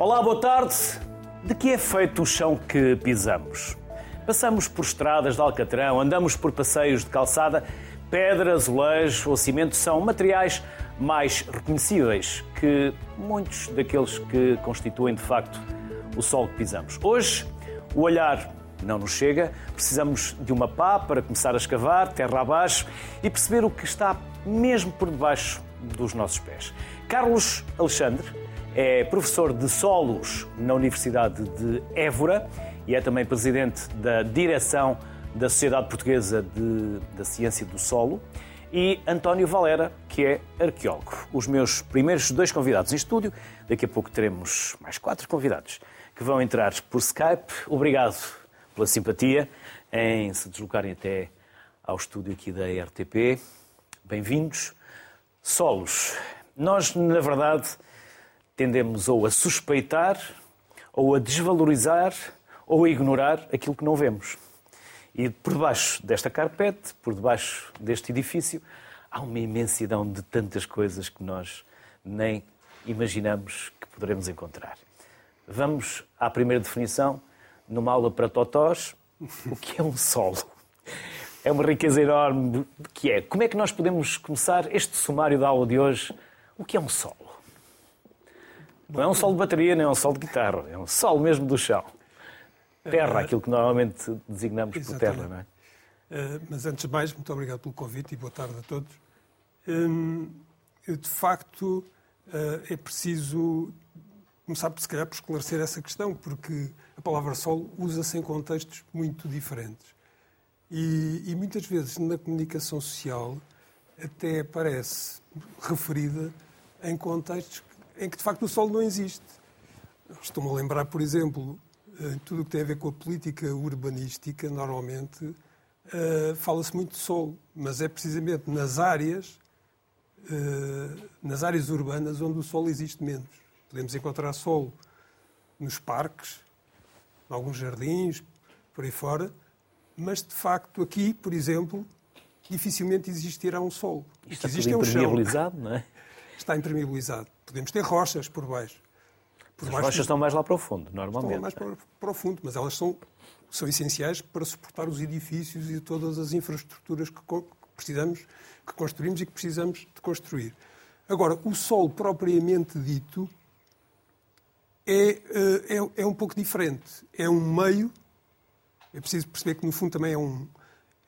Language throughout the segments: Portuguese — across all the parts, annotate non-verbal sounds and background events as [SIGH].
Olá, boa tarde. De que é feito o chão que pisamos? Passamos por estradas de alcatrão, andamos por passeios de calçada, pedra, azulejo ou cimento são materiais mais reconhecíveis que muitos daqueles que constituem de facto o solo que pisamos. Hoje, o olhar não nos chega, precisamos de uma pá para começar a escavar, terra abaixo e perceber o que está mesmo por debaixo dos nossos pés. Carlos Alexandre é professor de solos na Universidade de Évora e é também presidente da direção da Sociedade Portuguesa de, da Ciência do Solo. E António Valera, que é arqueólogo. Os meus primeiros dois convidados em estúdio. Daqui a pouco teremos mais quatro convidados que vão entrar por Skype. Obrigado pela simpatia em se deslocarem até ao estúdio aqui da RTP. Bem-vindos. Solos. Nós, na verdade, tendemos ou a suspeitar, ou a desvalorizar, ou a ignorar aquilo que não vemos. E por debaixo desta carpete, por debaixo deste edifício, há uma imensidão de tantas coisas que nós nem imaginamos que poderemos encontrar. Vamos à primeira definição, numa aula para totós, o que é um solo. É uma riqueza enorme que é. Como é que nós podemos começar este sumário da aula de hoje? O que é um solo? Não é um solo de bateria, nem é um solo de guitarra, é um solo mesmo do chão. Terra, aquilo que normalmente designamos por terra, não é? Uh, mas antes de mais, muito obrigado pelo convite e boa tarde a todos. Um, de facto, uh, é preciso começar, se calhar, por esclarecer essa questão, porque a palavra solo usa-se em contextos muito diferentes. E, e, muitas vezes na comunicação social até aparece referida em contextos em que de facto o solo não existe. Estou-me a lembrar, por exemplo, em tudo o que tem a ver com a política urbanística, normalmente uh, fala-se muito de solo, mas é precisamente nas áreas, uh, nas áreas urbanas onde o solo existe menos. Podemos encontrar solo nos parques, em alguns jardins, por aí fora, mas de facto aqui, por exemplo, dificilmente existirá um solo. Isto está tudo impermeabilizado, não é? [LAUGHS] Está impermeabilizado. Podemos ter rochas por baixo. Por As baixo rochas estão mais lá para o fundo, normalmente. Estão mais para, para o fundo, mas elas são, são essenciais para suportar os edifícios e todas as infraestruturas que precisamos, que construímos e que precisamos de construir. Agora, o solo propriamente dito é, eh, é, é um pouco diferente. É um meio, é preciso perceber que no fundo também é um,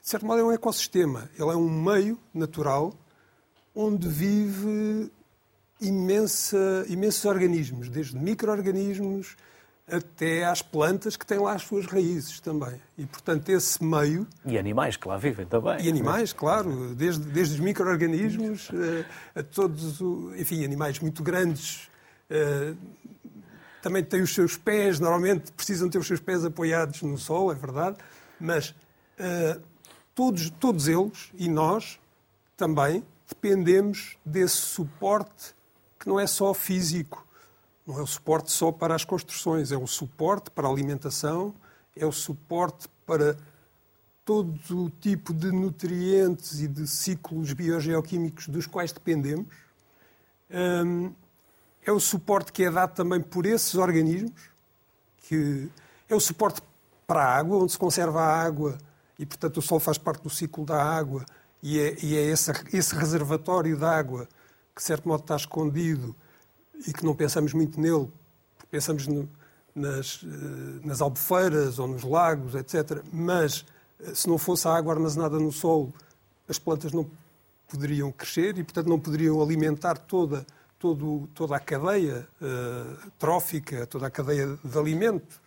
de certo modo é um ecossistema. Ele é um meio natural onde vive imensa, imensos organismos, desde micro-organismos até às plantas que têm lá as suas raízes também. E, portanto, esse meio... E animais que lá vivem também. E animais, claro, desde, desde os micro-organismos uh, a todos, enfim, animais muito grandes. Uh, também têm os seus pés, normalmente precisam ter os seus pés apoiados no sol, é verdade, mas uh, todos, todos eles, e nós também, dependemos desse suporte que não é só físico, não é o suporte só para as construções, é o suporte para a alimentação, é o suporte para todo o tipo de nutrientes e de ciclos biogeoquímicos dos quais dependemos. Hum, é o suporte que é dado também por esses organismos, que é o suporte para a água, onde se conserva a água e, portanto, o sol faz parte do ciclo da água e é, e é esse, esse reservatório de água que de certo modo está escondido e que não pensamos muito nele, pensamos no, nas, eh, nas albufeiras ou nos lagos, etc. Mas eh, se não fosse a água armazenada no solo, as plantas não poderiam crescer e, portanto, não poderiam alimentar toda, todo, toda a cadeia uh, trófica, toda a cadeia de alimento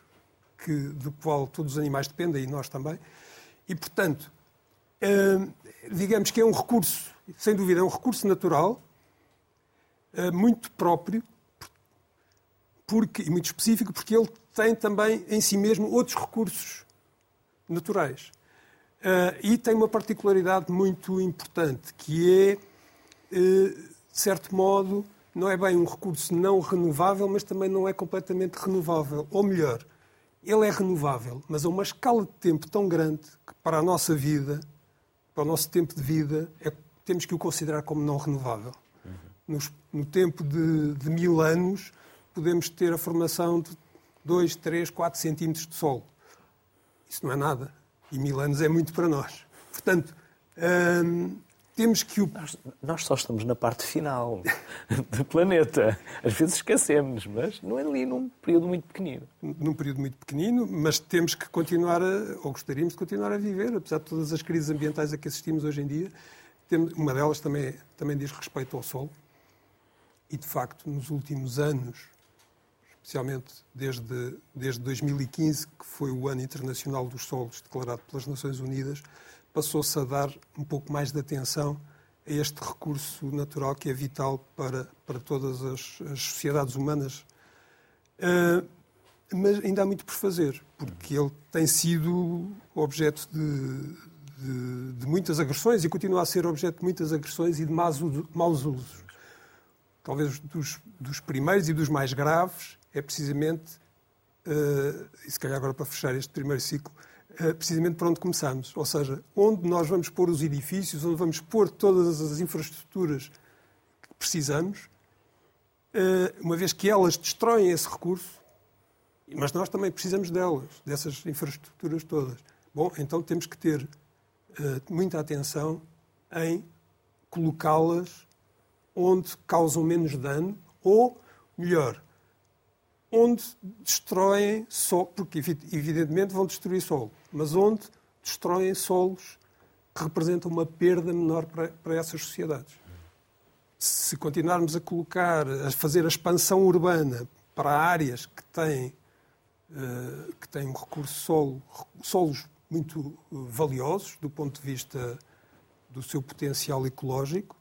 que, do qual todos os animais dependem e nós também. E, portanto, uh, digamos que é um recurso, sem dúvida, é um recurso natural muito próprio porque, e muito específico, porque ele tem também em si mesmo outros recursos naturais. Uh, e tem uma particularidade muito importante, que é, uh, de certo modo, não é bem um recurso não renovável, mas também não é completamente renovável. Ou melhor, ele é renovável, mas a uma escala de tempo tão grande que para a nossa vida, para o nosso tempo de vida, é, temos que o considerar como não renovável. Uhum. Nos no tempo de, de mil anos, podemos ter a formação de 2, 3, 4 centímetros de solo. Isso não é nada. E mil anos é muito para nós. Portanto, hum, temos que o... Nós, nós, só estamos na parte final [LAUGHS] do planeta. Às vezes esquecemos, mas não é ali num período muito pequenino. Num período muito pequenino, mas temos que continuar, a, ou gostaríamos de continuar a viver, apesar de todas as crises ambientais a que assistimos hoje em dia. Uma delas também, também diz respeito ao solo. E, de facto, nos últimos anos, especialmente desde, desde 2015, que foi o Ano Internacional dos Solos declarado pelas Nações Unidas, passou-se a dar um pouco mais de atenção a este recurso natural que é vital para, para todas as, as sociedades humanas. Uh, mas ainda há muito por fazer, porque ele tem sido objeto de, de, de, muitas agressões e continua a ser objeto de muitas agressões e de maus, maus usos. Talvez dos, dos primeiros e dos mais graves é precisamente, uh, e se calhar agora para fechar este primeiro ciclo, eh, precisamente para onde começamos. Ou seja, onde nós vamos pôr os edifícios, onde vamos pôr todas as infraestruturas que precisamos, eh, uma vez que elas destroem esse recurso, mas nós também precisamos delas, dessas infraestruturas todas. Bom, então temos que ter muita atenção em colocá-las onde causam menos dano, ou, melhor, onde destroem solo, porque evidentemente vão destruir solo, mas onde destroem solos que representam uma perda menor para, para essas sociedades. Se continuarmos a colocar, a fazer a expansão urbana para áreas que têm, uh, que têm um recurso solo, solos muito valiosos do ponto de vista do seu potencial ecológico,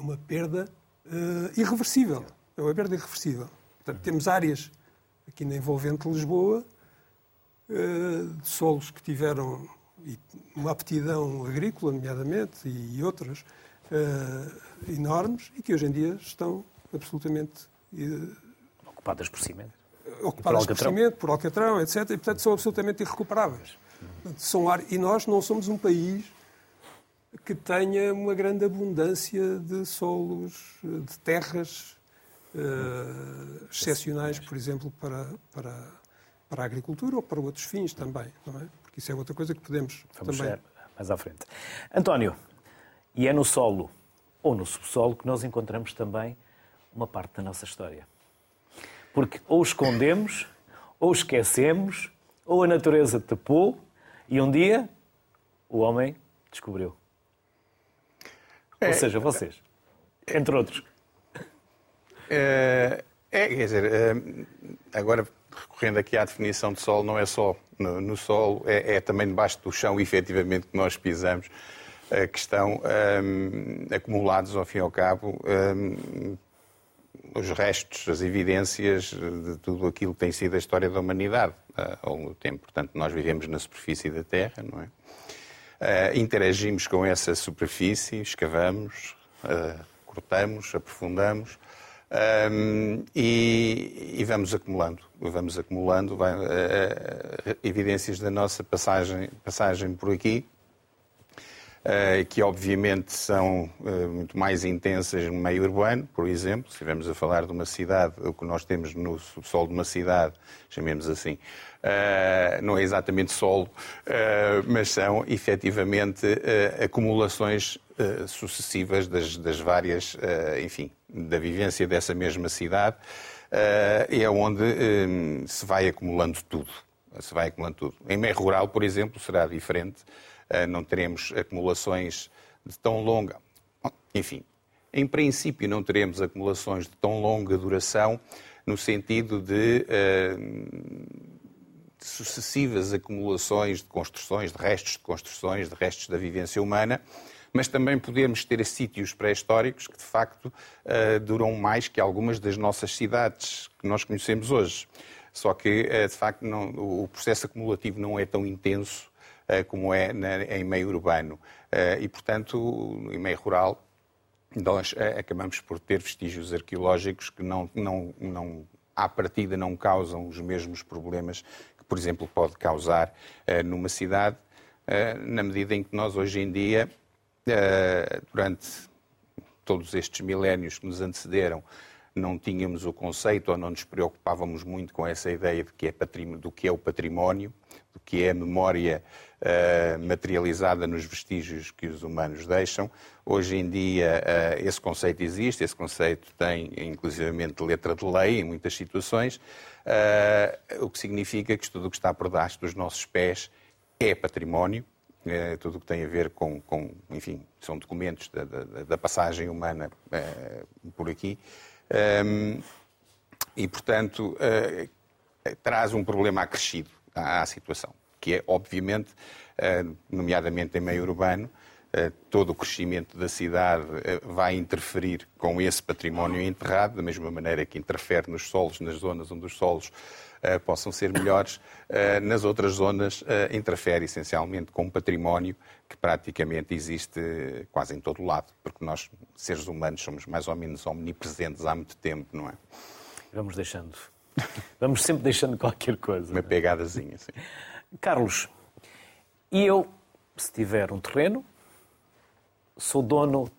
é uma perda uh, irreversível. É uma perda irreversível. Portanto, temos áreas aqui na envolvente Lisboa eh, de solos que tiveram uma aptidão agrícola, nomeadamente, e outras uh, enormes, e que hoje em dia estão absolutamente uh, ocupadas por cimento. Ocupadas por, por cimento, por alcatrão, etc. E, portanto, são absolutamente irrecuperáveis. São ar... E nós não somos um país que tenha uma grande abundância de solos, de terras uh, excepcionais, por exemplo, para, para, para a agricultura ou para outros fins também, não é? Porque isso é outra coisa que podemos Vamos também... mais à frente. António, e é no solo ou no subsolo que nós encontramos também uma parte da nossa história. Porque ou escondemos, ou esquecemos, ou a natureza tapou e um dia o homem descobriu. É, ou seja, vocês, entre outros. É, é, quer dizer, é, agora recorrendo aqui à definição de solo, não é só no, no solo, é, é, também debaixo do chão, efetivamente, que nós pisamos, que estão um, acumulados, ao fim e ao cabo, um, os restos, as evidências de tudo aquilo que tem sido a história da humanidade uh, ao longo do tempo. Portanto, nós vivemos na superfície da Terra, não é? Uh, interagimos com essa superfície, escavamos, cortamos, aprofundamos, um, e, e, vamos acumulando, vamos acumulando vai, uh, evidências da nossa passagem, passagem por aqui, uh, que obviamente são uh, muito mais intensas no meio urbano, por exemplo, se estivermos a falar de uma cidade, o que nós temos no subsolo de uma cidade, chamemos assim, não é exatamente solo, mas são efetivamente acumulações sucessivas das, das várias, enfim, da vivência dessa mesma cidade, eh, é onde eh, se vai acumulando tudo. Se vai acumulando tudo. Em meio rural, por exemplo, será diferente. Eh, não teremos acumulações de tão longa. Enfim, em princípio, não teremos acumulações de tão longa duração, no sentido de, de sucessivas acumulações de construções, de restos de construções, de restos da vivência humana mas também podemos ter sítios pré-históricos que, de facto, uh, duram mais que algumas das nossas cidades que nós conhecemos hoje. Só que, de facto, não, o processo acumulativo não é tão intenso como é na, em meio urbano. e, portanto, em meio rural, nós acabamos por ter vestígios arqueológicos que não, não, não, à partida não causam os mesmos problemas que, por exemplo, pode causar numa cidade, na medida em que nós hoje em dia eh, durante todos estes milénios que nos antecederam, não tínhamos o conceito ou não nos preocupávamos muito com essa ideia de que é do que é o património, do que é a memória materializada nos vestígios que os humanos deixam. Hoje em dia uh, esse conceito existe, esse conceito tem inclusivamente letra de lei em muitas situações, uh, o que significa que tudo o que está por baixo dos nossos pés é património, é, tudo o que tem a ver com, com enfim, são documentos da, da, da passagem humana é, por aqui. Um, e, portanto, traz um problema acrescido à, à, situação, que é, obviamente, uh, nomeadamente em meio urbano, uh, todo o crescimento da cidade vai interferir com esse património enterrado, da mesma maneira que interfere nos solos, nas zonas onde os solos possam ser melhores, nas outras zonas interfere essencialmente com um património que praticamente existe quase em todo o lado, porque nós, seres humanos, somos mais ou menos omnipresentes há muito tempo, não é? Vamos deixando. Vamos sempre deixando qualquer coisa. Uma é? pegadazinha, sim. Carlos, e eu, se tiver um terreno, sou dono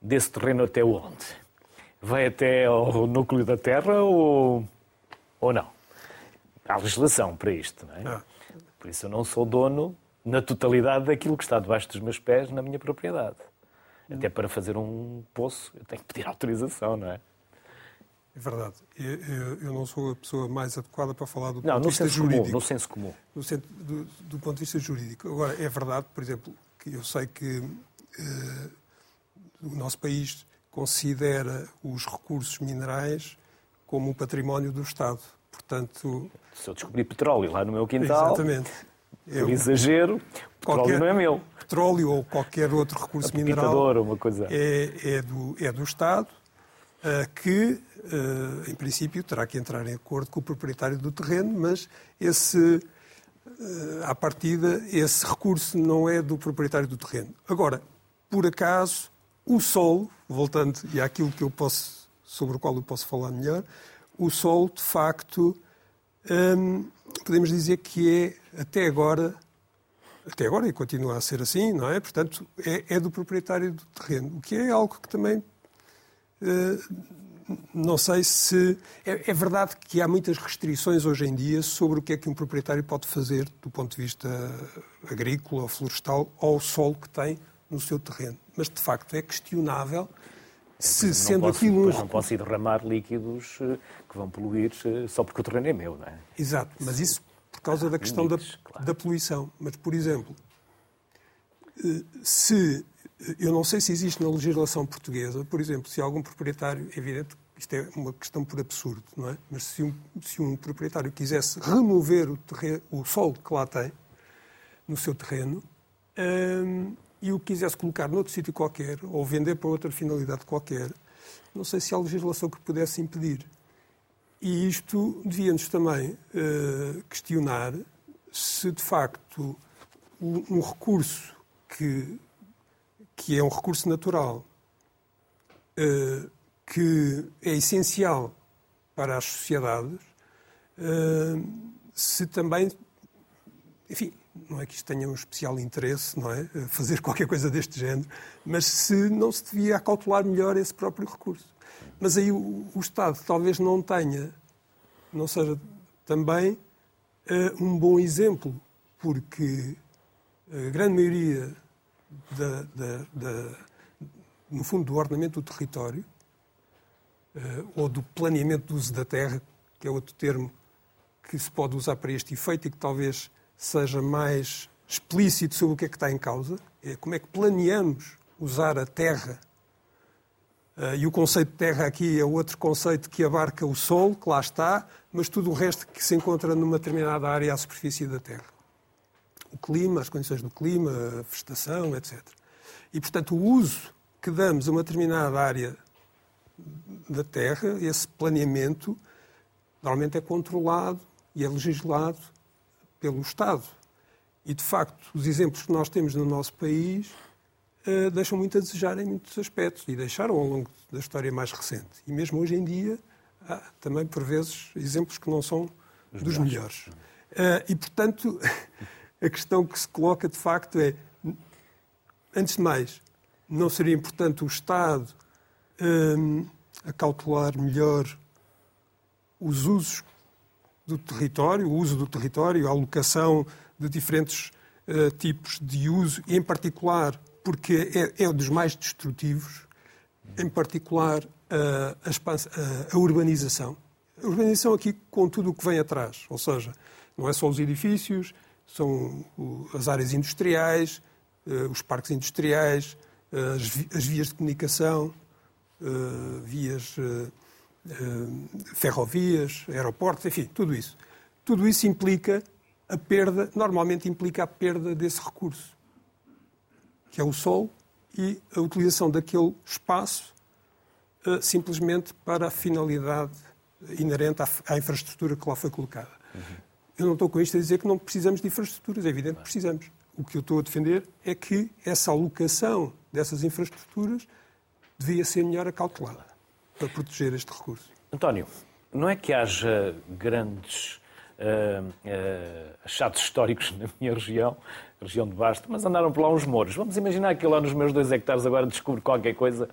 desse terreno até onde? Vai até ao núcleo da terra ou, ou não? Há legislação para isto, não é? Ah. Por isso eu não sou dono na totalidade daquilo que está debaixo dos meus pés na minha propriedade. Até para fazer um poço, eu tenho que pedir [LAUGHS] autorização, não é? É verdade. Eu, eu não sou a pessoa mais adequada para falar do não, ponto de vista jurídico. Comum, no senso comum. No senso, do, do, ponto de vista jurídico. Agora, é verdade, por exemplo, que eu sei que uh, o nosso país considera os recursos minerais como um património do Estado. Portanto. Se eu descobrir petróleo lá no meu quintal. Exatamente. Eu, exagero, petróleo não é meu. Petróleo ou qualquer outro recurso mineral uma coisa. É, é, do, é do Estado, que, uh, em princípio, terá que entrar em acordo com o proprietário do terreno, mas esse, uh, à partida, esse recurso não é do proprietário do terreno. Agora, por acaso, o solo, voltando e àquilo que eu posso, sobre o qual eu posso falar melhor, o solo, de facto, um, podemos dizer que é, até agora, até agora e continua a ser assim, não é? Portanto, é, é do proprietário do terreno, o que é algo que também. Uh, não sei se. É, é, verdade que há muitas restrições hoje em dia sobre o que é que um proprietário pode fazer do ponto de vista agrícola ou florestal ao solo que tem no seu terreno. Mas, de facto, é questionável se, não sendo posso, aquilo. Não posso ir derramar líquidos eh, que vão poluir eh, só porque o terreno é meu, não é? Exato, mas isso por causa da questão limites, da, da poluição. Mas, por exemplo, eh, se. Eu não sei se existe na legislação portuguesa, por exemplo, se algum proprietário, é evidente isto é uma questão por absurdo, não é? Mas se um, se um proprietário quisesse remover o, terreno, o solo que lá tem, no seu terreno, hum, e o quisesse colocar noutro sítio qualquer, ou vender para outra finalidade qualquer, não sei se há legislação que pudesse impedir. E isto devia-nos também uh, questionar se, de facto, um, recurso que, que é um recurso natural, uh, que é essencial para as sociedades, uh, se também, enfim, não é que isto tenha um especial interesse, não é? Fazer [LAUGHS] qualquer coisa deste género, mas se não se devia acautelar melhor esse próprio recurso. Mas aí o, o Estado talvez não tenha, não seja também uh, um bom exemplo, porque a grande maioria da, da, da, no fundo do ordenamento do território uh, ou do planeamento do uso da terra, que é outro termo que se pode usar para este efeito e que talvez seja mais explícito sobre o que é que está em causa, é como é que planeamos usar a terra. Uh, e o conceito de terra aqui é outro conceito que abarca o solo, que lá está, mas tudo o resto que se encontra numa determinada área à superfície da terra. O clima, as condições do clima, a vegetação, etc. E, portanto, o uso que damos a uma determinada área da terra, esse planeamento, normalmente é controlado e é legislado pelo Estado. E, de facto, os exemplos que nós temos no nosso país uh, deixam muito a desejar em muitos aspectos e deixaram ao longo da história mais recente. E mesmo hoje em dia, há também, por vezes, exemplos que não são Os dos melhores. Uh, e, portanto, [LAUGHS] a questão que se coloca, de facto, é, antes de mais, não seria importante o Estado um, acautelar melhor os usos do território, o uso do território, a alocação de diferentes uh, tipos de uso, e em particular, porque é, é dos mais destrutivos, em particular uh, a, a, urbanização. A urbanização aqui com tudo o que vem atrás, ou seja, não é só os edifícios, são as áreas industriais, uh, os parques industriais, as, as, vias de comunicação, vias ferrovias, aeroportos, enfim, tudo isso. Tudo isso implica a perda, normalmente implica a perda desse recurso, que é o sol, e a utilização daquele espaço simplesmente para a finalidade inerente à, infraestrutura que lá foi colocada. Uhum. Eu não estou com isto a dizer que não precisamos de infraestruturas, é evidente que precisamos. O que eu estou a defender é que essa alocação dessas infraestruturas devia ser melhor acautelada para proteger este recurso. António, não é que haja grandes uh, uh, achados históricos na minha região, região de Basto, mas andaram por lá uns mouros. Vamos imaginar que lá nos meus dois hectares agora descubro qualquer coisa.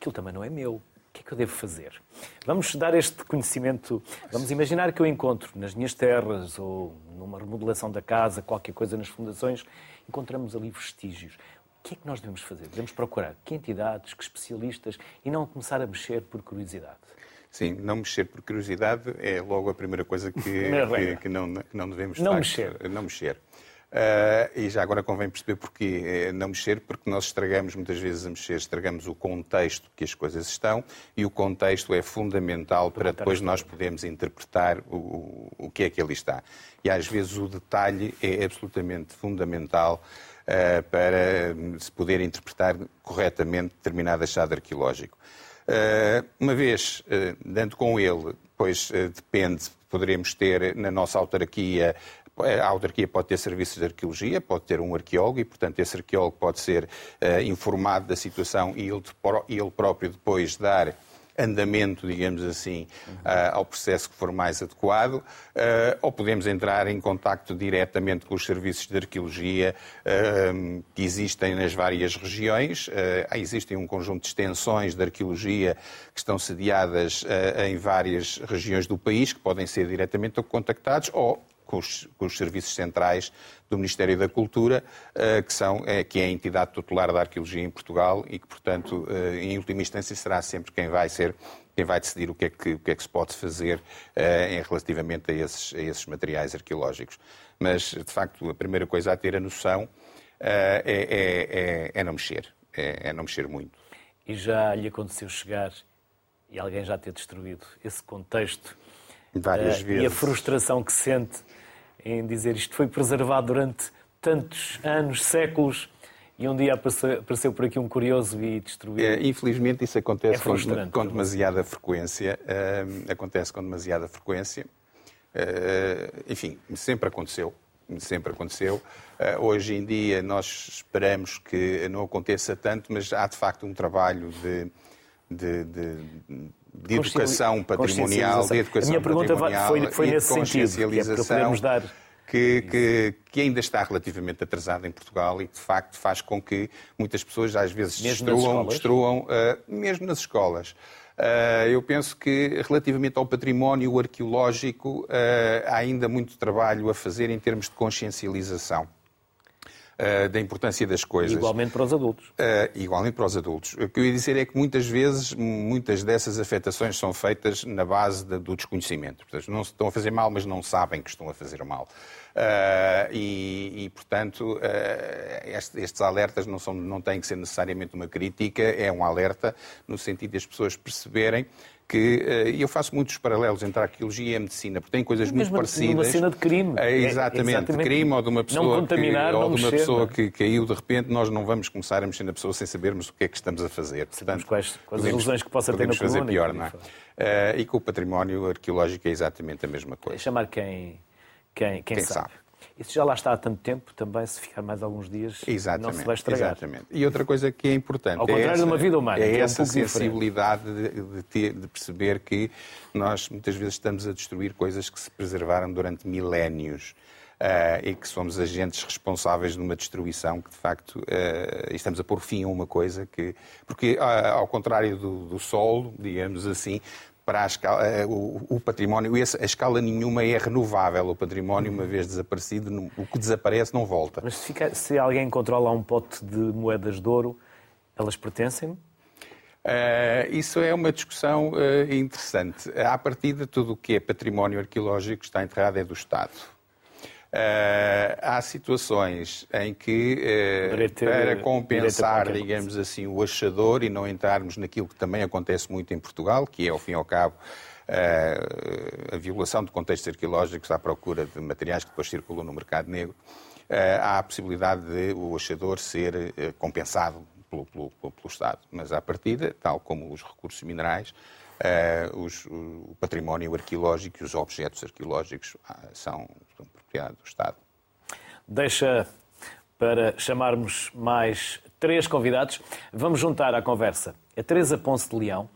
Aquilo também não é meu. O que é que eu devo fazer? Vamos dar este conhecimento. Vamos imaginar que eu encontro nas minhas terras ou numa remodelação da casa, qualquer coisa nas fundações, encontramos ali vestígios. O que é que nós devemos fazer? Devemos procurar que entidades, que especialistas e não começar a mexer por curiosidade. Sim, não mexer por curiosidade é logo a primeira coisa que, [LAUGHS] que, que, não, que não devemos não mexer. Não mexer. Uh, e já agora convém perceber porquê é não mexer, porque nós estragamos muitas vezes a mexer, estragamos o contexto que as coisas estão e o contexto é fundamental para depois nós podermos interpretar o, o que é que ali está. E às vezes o detalhe é absolutamente fundamental uh, para se poder interpretar corretamente determinado achado arqueológico. Uh, uma vez dando com ele, pois depende, poderemos ter na nossa autarquia a autarquia pode ter serviços de arqueologia, pode ter um arqueólogo e, portanto, esse arqueólogo pode ser uh, informado da situação e ele, ele próprio depois dar andamento, digamos assim, uh, ao processo que for mais adequado, uh, ou podemos entrar em contacto diretamente com os serviços de arqueologia uh, que existem nas várias regiões. existem um conjunto de extensões de arqueologia que estão sediadas em várias regiões do país, que podem ser diretamente contactados, ou com os, com os, serviços centrais do Ministério da Cultura, uh, que, são, é, que é a entidade tutelar da arqueologia em Portugal e que, portanto, uh, em última instância, será sempre quem vai ser quem vai decidir o que é que, o que, é que se pode fazer em, relativamente a esses, a esses materiais arqueológicos. Mas, de facto, a primeira coisa a ter a noção é, é, é, é, não mexer, é, é não mexer muito. E já lhe aconteceu chegar e alguém já ter destruído esse contexto Várias uh, vezes. E a frustração que sente em dizer isto foi preservado durante tantos anos, séculos, e um dia apareceu, por aqui um curioso e destruiu. É, infelizmente isso acontece é com, com, demasiada frequência. Uh, acontece com demasiada frequência. Uh, enfim, sempre aconteceu. Sempre aconteceu. Uh, hoje em dia nós esperamos que não aconteça tanto, mas há de facto um trabalho de, de, de de educação patrimonial, de educação A minha pergunta foi, foi nesse sentido, que é para dar... Que, que, que, ainda está relativamente atrasada em Portugal e que, de facto, faz com que muitas pessoas, às vezes, mesmo destruam, destruam uh, mesmo nas escolas. Uh, eu penso que, relativamente ao património arqueológico, uh, há ainda muito trabalho a fazer em termos de consciencialização. Uh, da importância das coisas. Igualmente para os adultos. Uh, igualmente para os adultos. O que eu ia dizer é que muitas vezes, muitas dessas afetações são feitas na base de, do desconhecimento. Portanto, não estão a fazer mal, mas não sabem que estão a fazer mal. Uh, e, e, portanto, estes, estes, alertas não, são, não têm que ser necessariamente uma crítica, é um alerta no sentido de as pessoas perceberem que uh, eu faço muitos paralelos entre a arqueologia e a medicina, porque tem coisas Mesmo muito parecidas. Uma cena de crime. É, exatamente, exatamente, de crime ou de uma pessoa, que, ou de uma pessoa que caiu de repente, nós não vamos começar a mexer na pessoa sem sabermos o que é que estamos a fazer. Portanto, quais, quais as ilusões que possa ter na fazer coluna, pior, não é? Uh, e com o património arqueológico é exatamente a mesma coisa. É chamar quem, quem, quem, quem sabe. sabe. Isso já lá está há tanto tempo, também se ficar mais alguns dias exatamente, não se vai estragar. Exatamente. E outra coisa que é importante Ao contrário é essa, de uma vida humana, é, é essa um sensibilidade de, de, ter, de, perceber que nós muitas vezes estamos a destruir coisas que se preservaram durante milénios. Uh, e que somos agentes responsáveis de uma destruição que, de facto, uh, estamos a pôr fim a uma coisa que. Porque, uh, ao contrário do, do Sol, digamos assim, para a escala, o, o, património, a escala nenhuma é renovável. O património, uma vez desaparecido, o que desaparece não volta. Mas se, fica, se alguém controla um pote de moedas de ouro, elas pertencem? Uh, isso é uma discussão uh, interessante. À partida, tudo o que é património arqueológico está enterrado é do Estado. Uh, há situações em que, para compensar, digamos assim, o achador e não entrarmos naquilo que também acontece muito em Portugal, que é, ao fim e ao cabo, a violação de contextos arqueológicos à procura de materiais que depois circulam no mercado negro, há a possibilidade de o achador ser compensado pelo, pelo, pelo Estado. Mas, à partida, tal como os recursos minerais, uh, os, o património arqueológico e os objetos arqueológicos são, são propriedade do Estado. Deixa para chamarmos mais três convidados. Vamos juntar à conversa a Teresa Ponce de Leão,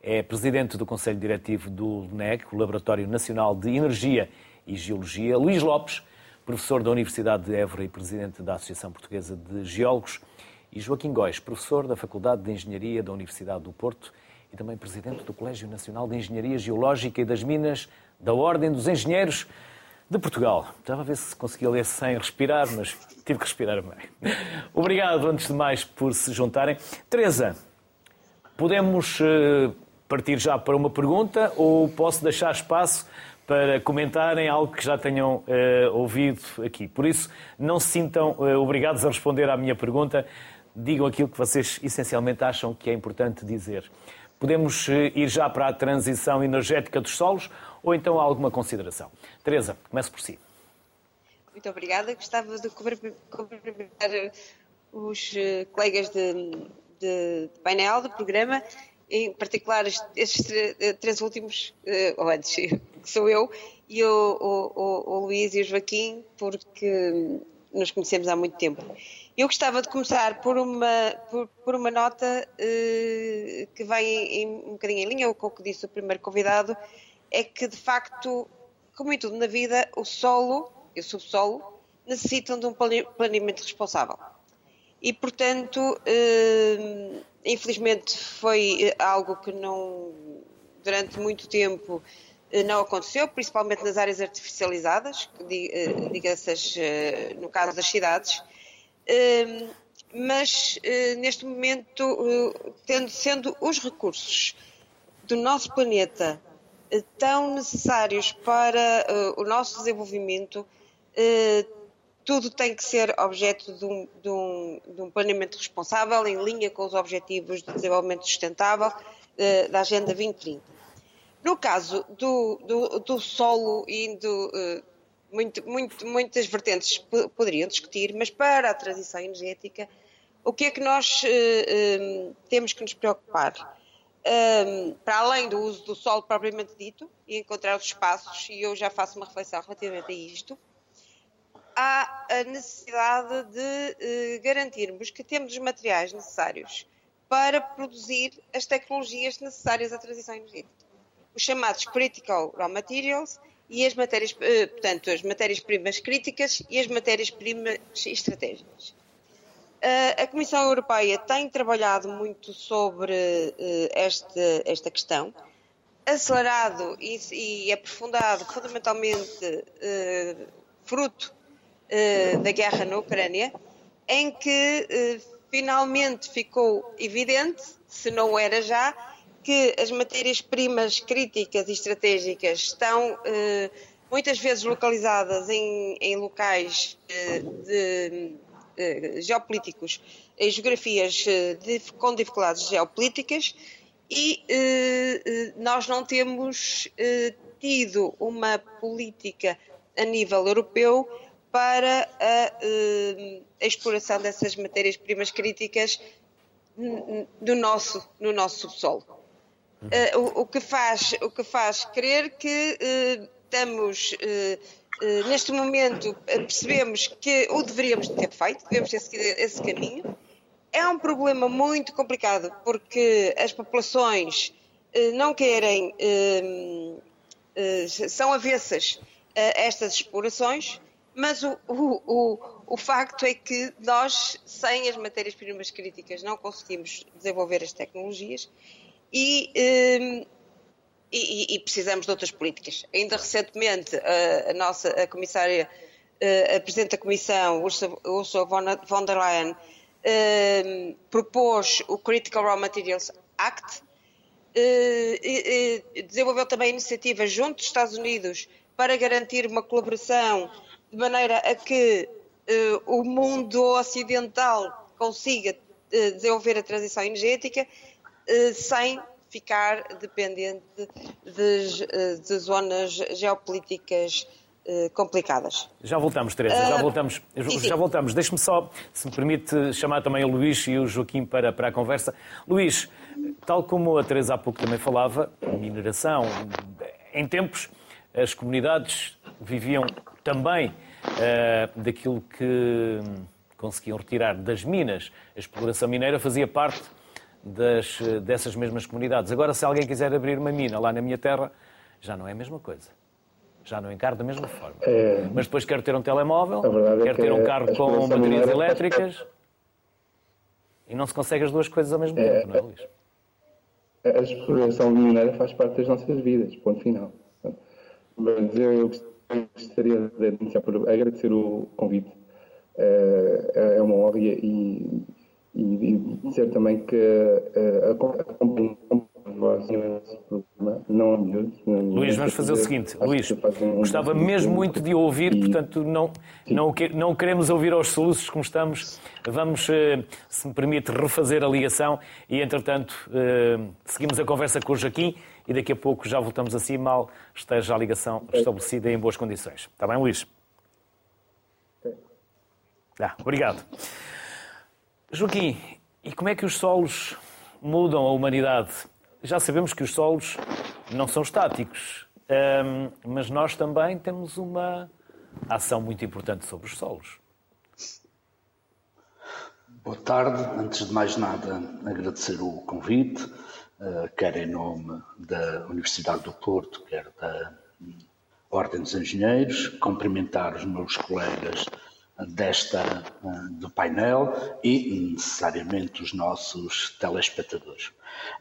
é presidente do Conselho Diretivo do LNEG, o Laboratório Nacional de Energia e Geologia, Luís Lopes, professor da Universidade de Évora e presidente da Associação Portuguesa de Geólogos, e Joaquim Góis, professor da Faculdade de Engenharia da Universidade do Porto e também presidente do Colégio Nacional de Engenharia Geológica e das Minas da Ordem dos Engenheiros de Portugal. Estava a ver se conseguia ler sem respirar, mas tive que respirar bem. Obrigado, antes de mais, por se juntarem. Teresa, podemos eh, partir já para uma pergunta ou posso deixar espaço para comentarem algo que já tenham uh, ouvido aqui. Por isso, não se sintam uh, obrigados a responder à minha pergunta digam aquilo que vocês essencialmente acham que é importante dizer. Podemos ir já para a transição energética dos solos ou então alguma consideração? Teresa, comece por si. Muito obrigada. Gostava de cumprimentar os eh, colegas de, de, de painel do programa, em particular estes eh, três últimos, ou antes, [LAUGHS] que sou eu, e o, o, o Luís e o Joaquim, porque nos conhecemos há muito tempo. Eu gostava de começar por uma, por, por uma nota uh, que vai em, um bocadinho em linha com o que disse o primeiro convidado, é que de facto, como em tudo na vida, o solo e o subsolo necessitam de um planeamento responsável. E, portanto, uh, infelizmente foi algo que não, durante muito tempo, uh, não aconteceu, principalmente nas áreas artificializadas, diga-se no caso das cidades, mas eh, neste momento, eh, tendo, sendo os recursos do nosso planeta eh, tão necessários para o nosso desenvolvimento, tudo tem que ser objeto de um, de, um, de um, planeamento responsável, em linha com os objetivos de desenvolvimento sustentável da Agenda 2030. No caso do, do, do solo e do, muito, muito, muitas vertentes poderiam discutir, mas para a transição energética, o que é que nós uh, uh, temos que nos preocupar? Um, para além do uso do solo propriamente dito e encontrar os espaços, e eu já faço uma reflexão relativamente a isto, há a necessidade de uh, garantirmos que temos os materiais necessários para produzir as tecnologias necessárias à transição energética. Os chamados critical raw materials, e as matérias, eh, portanto, as matérias-primas críticas e as matérias-primas estratégicas. A Comissão Europeia tem trabalhado muito sobre eh, esta, esta questão, acelerado e, e aprofundado fundamentalmente eh, fruto da guerra na Ucrânia, em que finalmente ficou evidente, se não era já, que as matérias-primas críticas e estratégicas estão eh, muitas vezes localizadas em, em locais eh, de, eh, geopolíticos, em geografias eh, com dificuldades geopolíticas e eh, eh, nós não temos tido uma política a nível europeu para a, a exploração dessas matérias-primas críticas no nosso, no nosso subsolo. Uh, o, o, que faz, o que faz crer que estamos, neste momento, percebemos que o deveríamos ter feito, devemos ter seguido esse caminho. É um problema muito complicado porque as populações não querem, são avessas a estas explorações, mas o, o, o, facto é que nós, sem as matérias-primas críticas, não conseguimos desenvolver as tecnologias e, e, e, precisamos de outras políticas. Ainda recentemente, a, a nossa a comissária, a Presidente da Comissão, Ursula von der Leyen, um, propôs o Critical Raw Materials Act, uh, desenvolveu também iniciativas junto dos Estados Unidos para garantir uma colaboração de maneira a que uh, o mundo ocidental consiga uh, desenvolver a transição energética sem ficar dependente de, de zonas geopolíticas complicadas. Já voltamos, Teresa, já voltamos. Já voltamos. Deixe-me só, se me permite, chamar também o Luís e o Joaquim para, para a conversa. Luís, tal como a Teresa há pouco também falava, mineração, em tempos as comunidades viviam também uh, daquilo que conseguiam retirar das minas. A exploração mineira fazia parte das, dessas mesmas comunidades. Agora, se alguém quiser abrir uma mina lá na minha terra, já não é a mesma coisa. Já não encaro da mesma forma. É... Mas depois quero ter um telemóvel, é quero é ter um carro com baterias elétricas. E não se consegue as duas coisas ao mesmo é... tempo, não é, Luís? A exploração mineira faz parte das nossas vidas, ponto final. Mas eu gostaria de iniciar por agradecer o convite. É, é uma honra e, e, e dizer também que eh, acompanho não Luís, vamos fazer o seguinte. Luís, gostava mesmo muito de ouvir, portanto, não, não, não queremos ouvir aos soluços como estamos. Vamos, eh, se me permite, refazer a ligação e, entretanto, eh, seguimos a conversa com o Joaquim e daqui a pouco já voltamos assim, mal esteja a ligação estabelecida em boas condições. Está bem, Luís? Ah, obrigado. Joaquim, e como é que os solos mudam a humanidade? Já sabemos que os solos não são estáticos, mas nós também temos uma ação muito importante sobre os solos. Boa tarde. Antes de mais nada, agradecer o convite, eh, quer em nome da Universidade do Porto, quer da Ordem dos Engenheiros, cumprimentar os meus colegas desta eh, do painel e necessariamente os nossos telespectadores.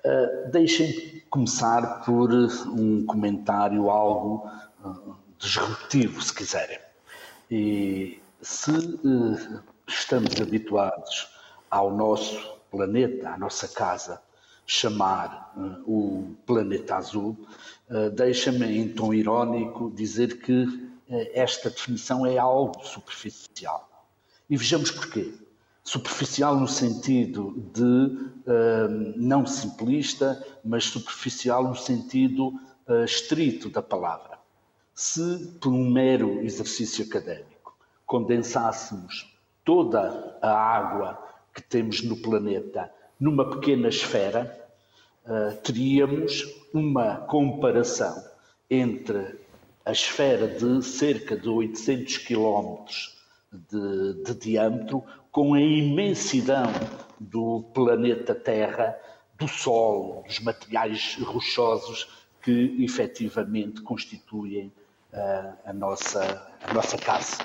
Uh, Deixem começar por um comentário algo disruptivo, se quiserem. E se estamos habituados ao nosso planeta, à nossa casa, chamar o planeta azul, deixa-me em tom irónico dizer que esta definição é algo superficial. E vejamos porquê. Superficial no sentido de uh, não simplista, mas superficial no sentido uh, estrito da palavra. Se, por um mero exercício académico, condensássemos toda a água que temos no planeta numa pequena esfera, uh, teríamos uma comparação entre a esfera de cerca de 800 quilómetros de, de diâmetro, com a imensidão do planeta Terra, do Sol, dos materiais rochosos que efetivamente constituem uh, a, nossa, a nossa casa.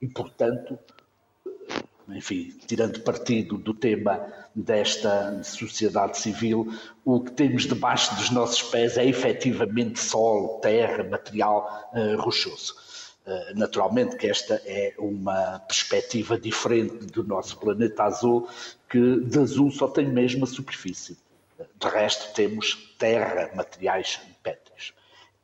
E, portanto, enfim, tirando partido do tema desta sociedade civil, o que temos debaixo dos nossos pés é efetivamente solo, terra, material uh, rochoso. Uh, naturalmente que esta é uma perspectiva diferente do nosso planeta azul, que de azul só tem mesmo a superfície. De resto temos terra, materiais pétreos.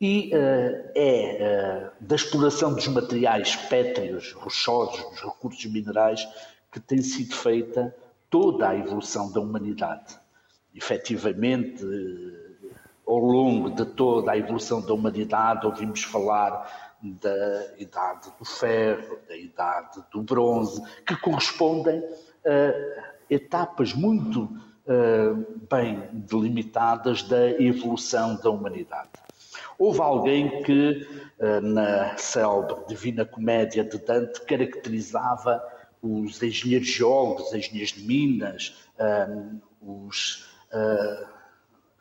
E uh, é da exploração dos materiais pétreos, rochosos, dos recursos minerais, que tem sido feita toda a evolução da humanidade. Efetivamente, ao longo de toda a evolução da humanidade, ouvimos falar da idade do ferro, da idade do bronze, que correspondem a etapas muito bem delimitadas da evolução da humanidade. Houve alguém que, na célebre Divina Comédia de Dante, caracterizava os engenheiros geólogos, os engenheiros de minas, os, uh,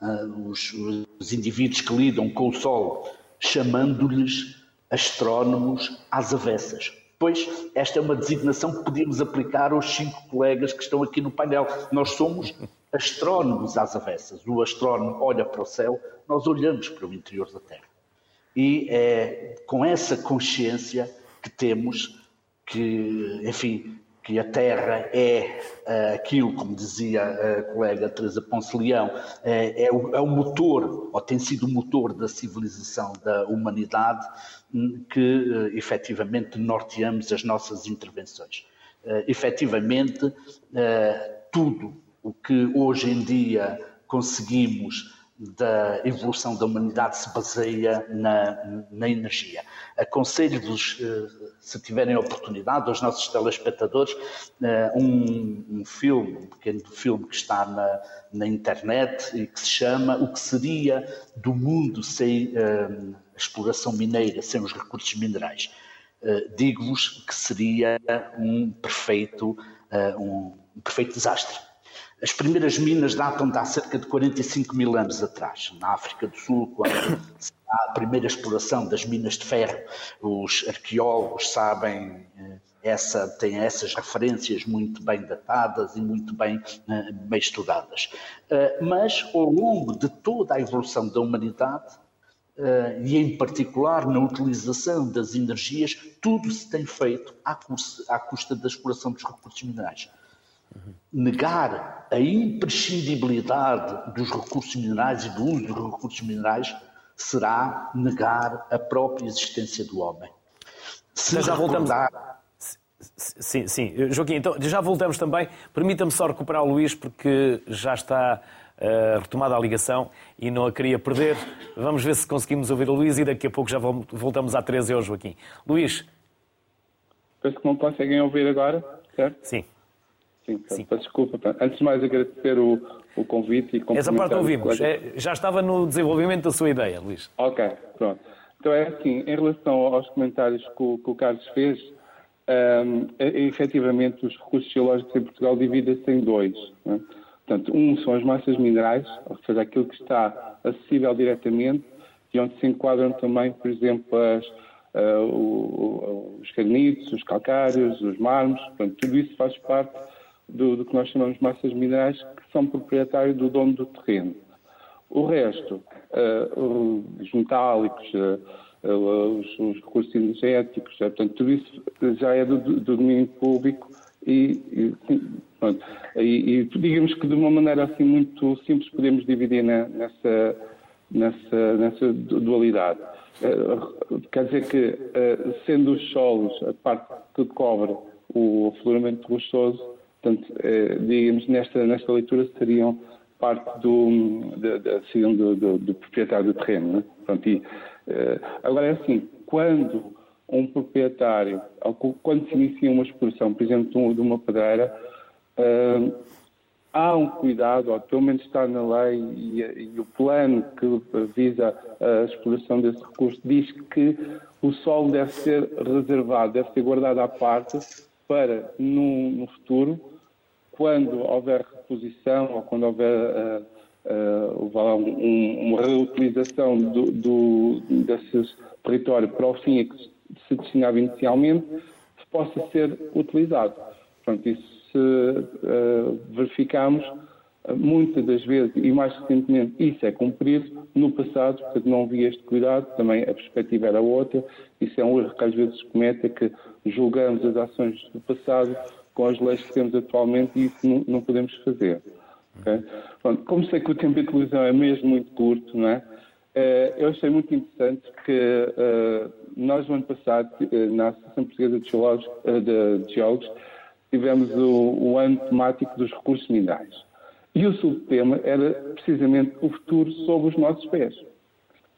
uh, os, os, indivíduos que lidam com o Sol, chamando-lhes astrónomos às avessas. Pois esta é uma designação que podíamos aplicar aos cinco colegas que estão aqui no painel. Nós somos astrónomos às avessas. O astrónomo olha para o céu, nós olhamos para o interior da Terra. E é com essa consciência que temos que, enfim, que a Terra é uh, aquilo, como dizia a colega Teresa Ponce Leão, é, é, o, é, o, motor, ou tem sido o motor da civilização da humanidade, hum, que uh, efetivamente norteamos as nossas intervenções. Uh, efetivamente, uh, tudo o que hoje em dia conseguimos da evolução da humanidade se baseia na, na energia. Aconselho-vos, eh, se tiverem oportunidade, aos nossos telespectadores, eh, um, um, filme, um pequeno filme que está na, na, internet e que se chama O que seria do mundo sem uh, exploração mineira, sem os recursos minerais. Digo-vos que seria um perfeito, um perfeito desastre as primeiras minas datam de há cerca de 45 mil anos atrás, na África do Sul, quando há a primeira exploração das minas de ferro. Os arqueólogos sabem eh, essa, têm essas referências muito bem datadas e muito bem, eh, bem estudadas. Eh, mas, ao longo de toda a evolução da humanidade, e em particular na utilização das energias, tudo se tem feito à custa, à custa da exploração dos recursos minerais. Negar a imprescindibilidade dos recursos minerais e do uso dos recursos minerais será negar a própria existência do homem. Se então já voltamos. Sim, sim. Joaquim, então já voltamos também. Permita-me só recuperar o Luís, porque já está uh, retomada a ligação e não a queria perder. Vamos ver se conseguimos ouvir o Luís e daqui a pouco já voltamos à Teresa e ao Joaquim. Luís. Penso que não conseguem ouvir agora, certo? Sim. Sim, Sim. Peço desculpa. Antes de mais, agradecer o, o convite e Essa parte ouvimos. É, já estava no desenvolvimento da sua ideia, Luís. Ok, pronto. Então é assim, em relação aos comentários que o, que o Carlos fez, um, é, é, efetivamente os recursos geológicos em Portugal dividem-se em dois. É? Portanto, um são as massas minerais, ou seja, aquilo que está acessível diretamente e onde se enquadram também, por exemplo, as, uh, o, os granitos, os calcários, os mármores, portanto, tudo isso faz parte do, do, que nós chamamos massas minerais, que são proprietários do dono do terreno. O resto, uh, os metálicos, uh, uh, os, os, recursos energéticos, portanto, tudo isso já é do, do domínio público e, e, pronto, e, e, digamos que de uma maneira assim muito simples podemos dividir na, nessa, nessa, nessa dualidade. quer dizer que, sendo os solos a parte que cobre o afloramento gostoso, Portanto, eh, digamos, nesta, nesta leitura seriam parte do, seriam do, do, do, proprietário do terreno. Né? E, eh, agora é assim, quando um proprietário, quando se inicia uma exploração, por exemplo, de uma pedreira, uh, há um cuidado, ou pelo menos está na lei, e, e, o plano que visa a exploração desse recurso diz que o solo deve ser reservado, deve ser guardado à parte para, no, no futuro, quando houver reposição ou quando houver uh, uh, um, uma reutilização do, do, desse território para o fim a que se destinava inicialmente, possa ser utilizado. Pronto, isso se uh, verificamos muitas das vezes, e mais recentemente, isso é cumprido. No passado, portanto, não havia este cuidado, também a perspectiva era outra. Isso é um erro que às vezes se comete, é que julgamos as ações do passado com as leis que temos atualmente e isso não, não podemos fazer. Okay? Como sei que o tempo de televisão é mesmo muito curto, não é? Uh, eu achei muito interessante que uh, nós, no ano passado, uh, na Associação Portuguesa de Geólogos, de Geólogos tivemos o, o, ano temático dos recursos minerais. E o subtema era precisamente o futuro sob os nossos pés.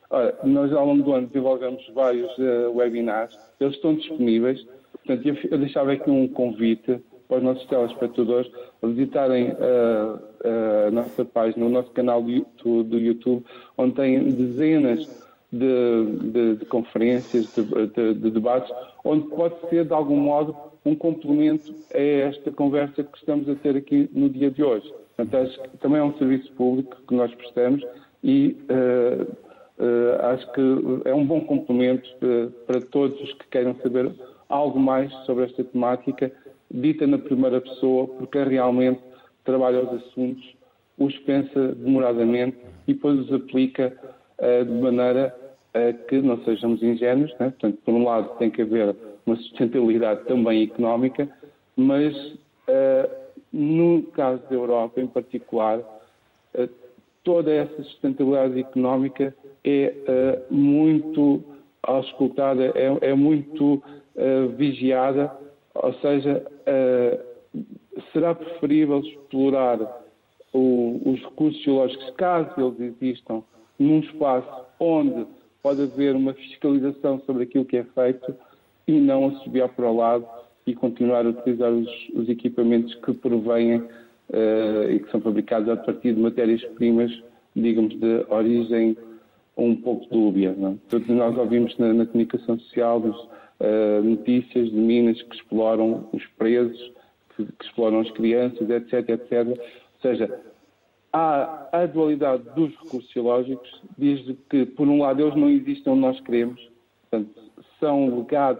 Ora, nós, ao longo do ano, desenvolvemos vários webinars, eles estão disponíveis. Portanto, eu, eu deixava aqui um convite para os nossos telespectadores visitarem uh, uh, a nossa página, o nosso canal do YouTube, do YouTube onde tem dezenas de, de, de conferências, de, de, debates, onde pode ser, de algum modo, um complemento a esta conversa que estamos a ter aqui no dia de hoje. Portanto, acho que também é um serviço público que nós prestamos e uh, acho que é um bom complemento para todos os que queiram saber algo mais sobre esta temática, dita na primeira pessoa, porque realmente trabalha os assuntos, os pensa demoradamente e depois os aplica uh, de maneira uh, que não sejamos ingênuos. Né? Portanto, por um lado, tem que haver uma sustentabilidade também económica, mas uh, no caso da Europa em particular, toda essa sustentabilidade económica é muito auscultada, é, é muito vigiada, ou seja, será preferível explorar os recursos geológicos, caso eles existam, num espaço onde pode haver uma fiscalização sobre aquilo que é feito e não assobiar para o lado e continuar a utilizar os, os equipamentos que provêm uh, e que são fabricados a partir de matérias-primas, digamos, de origem um pouco dúbia. Não? É? Todos nós ouvimos na, na comunicação social dos, uh, notícias de minas que exploram os presos, que, que exploram as crianças, etc, etc. Ou seja, há a dualidade dos recursos geológicos, diz que, por um lado, eles não existem onde nós queremos, portanto, são um legado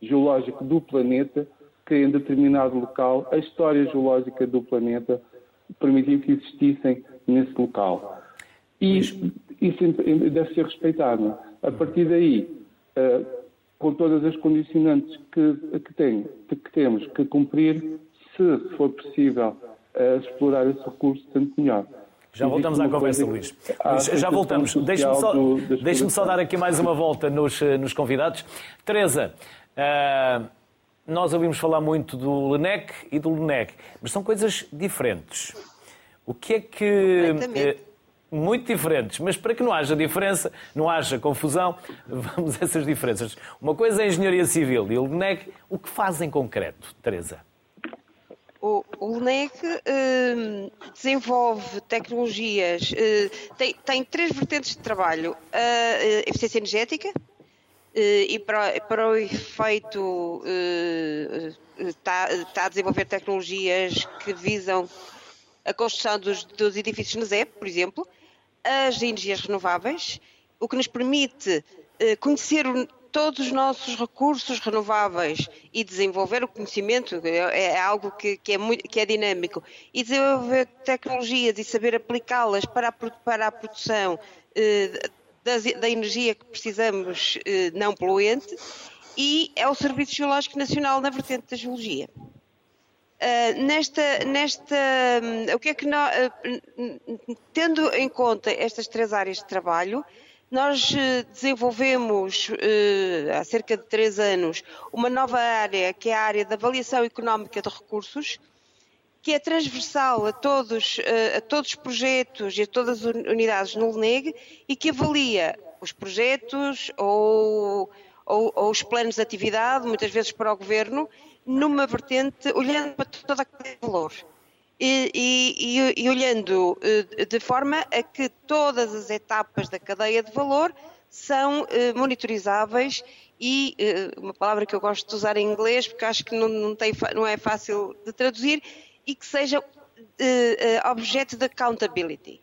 geológico do planeta, que em determinado local, a história geológica do planeta permitiu que existissem nesse local. E isso deve ser respeitado. A partir daí, eh, com todas as condicionantes que, que, tem, que temos que cumprir, se for possível uh, explorar esse recurso, tanto melhor. Já voltamos à conversa, Luís. Luís já voltamos. Deixe-me só, deixe só dar aqui mais uma volta nos, eh, nos convidados. Teresa, uh, nós ouvimos falar muito do LENEC e do LENEC, mas são coisas diferentes. O que é que. Uh, muito diferentes, mas para que não haja diferença, não haja confusão, [LAUGHS] vamos a essas diferenças. Uma coisa é a engenharia civil e o LENEC, o que faz em concreto, Teresa? O, o LNEC uh, desenvolve tecnologias, uh, tem, tem, três vertentes de trabalho: a uh, eficiência energética, eh, e para, para, o efeito está, está, a desenvolver tecnologias que visam a construção dos, dos edifícios na ZEP, por exemplo, as energias renováveis, o que nos permite conhecer todos os nossos recursos renováveis e desenvolver o conhecimento é, é algo que, que, é muito, que é dinâmico e desenvolver tecnologias e saber aplicá-las para para a produção eh, da, da, energia que precisamos eh, não poluente e é o Serviço Geológico Nacional na vertente da geologia. Uh, nesta, nesta, um, o que é que nós, uh, tendo em conta estas três áreas de trabalho, nós eh, desenvolvemos eh, há cerca de três anos uma nova área, que é a área da avaliação económica de recursos, que é transversal a todos, eh, a todos os projetos e a todas as unidades no LNEG e que avalia os projetos ou, ou, ou os planos de atividade, muitas vezes para o governo, numa vertente, olhando para toda a cadeia de valor. E, e, e, olhando eh, de forma a que todas as etapas da cadeia de valor são eh, monitorizáveis e uma palavra que eu gosto de usar em inglês porque acho que não, não, tem, não é fácil de traduzir e que seja objeto de accountability.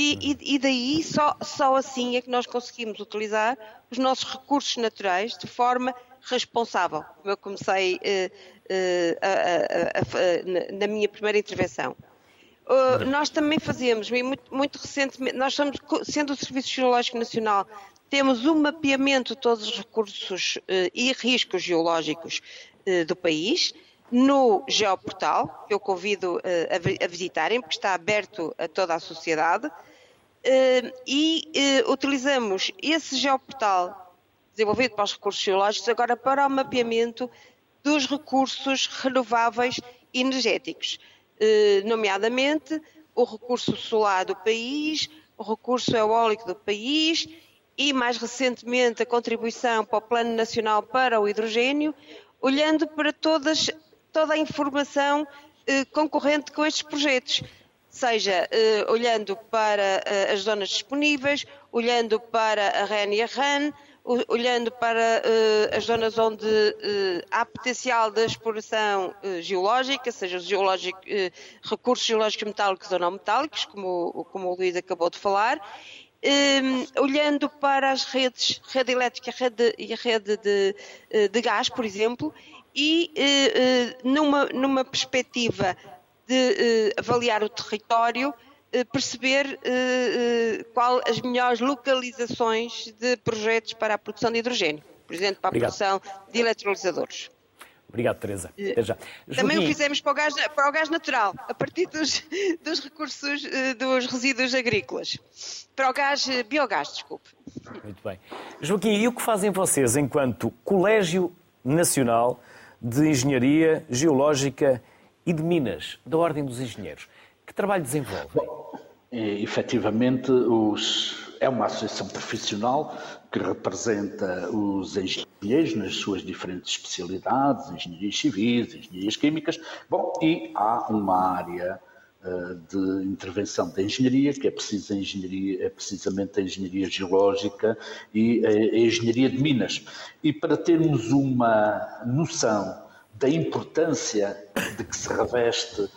E, e, daí só, só assim é que nós conseguimos utilizar os nossos recursos naturais de forma responsável, como eu comecei uh, uh, na minha primeira intervenção. Uh, nós também fazemos, muito, muito recentemente, nós somos, sendo o Serviço Geológico Nacional, temos um mapeamento de todos os recursos e riscos geológicos do país, no Geoportal, que eu convido a, a visitarem, porque está aberto a toda a sociedade, e utilizamos esse Geoportal desenvolvido para os recursos geológicos, agora para o mapeamento dos recursos renováveis energéticos, eh, nomeadamente o recurso solar do país, o recurso eólico do país e, mais recentemente, a contribuição para o Plano Nacional para o Hidrogênio, olhando para todas, toda a informação eh, concorrente com estes projetos, seja eh, olhando para as zonas disponíveis, olhando para a REN e a RAN, olhando para uh, as zonas onde uh, há potencial de exploração uh, geológica, seja recursos geológicos metálicos ou não metálicos, como, como o Luís acabou de falar, um, olhando para as redes, rede elétrica rede, e a rede de, eh, de gás, por exemplo, e uh, uh, numa, numa perspectiva de uh, avaliar o território, perceber qual as melhores localizações de projetos para a produção de hidrogênio, por exemplo, para a Obrigado. produção de eletrolisadores. Obrigado, Teresa. Também Joaquim. o fizemos para o, gás, para o gás natural, a partir dos, [LAUGHS] dos recursos eh, dos resíduos agrícolas. Para o gás, eh, biogás, desculpe. Muito bem. Joaquim, e o que fazem vocês enquanto Colégio Nacional de Engenharia Geológica e de Minas, da Ordem dos Engenheiros? Que trabalho desenvolvem? Bom, é, efetivamente, os, é uma associação profissional que representa os engenheiros nas suas diferentes especialidades, engenharias civis, engenharias químicas. Bom, e há uma área de intervenção da engenharia, que é, precisa engenharia, é precisamente a engenharia geológica e a, a engenharia de minas. E para termos uma noção da importância de que se reveste uh,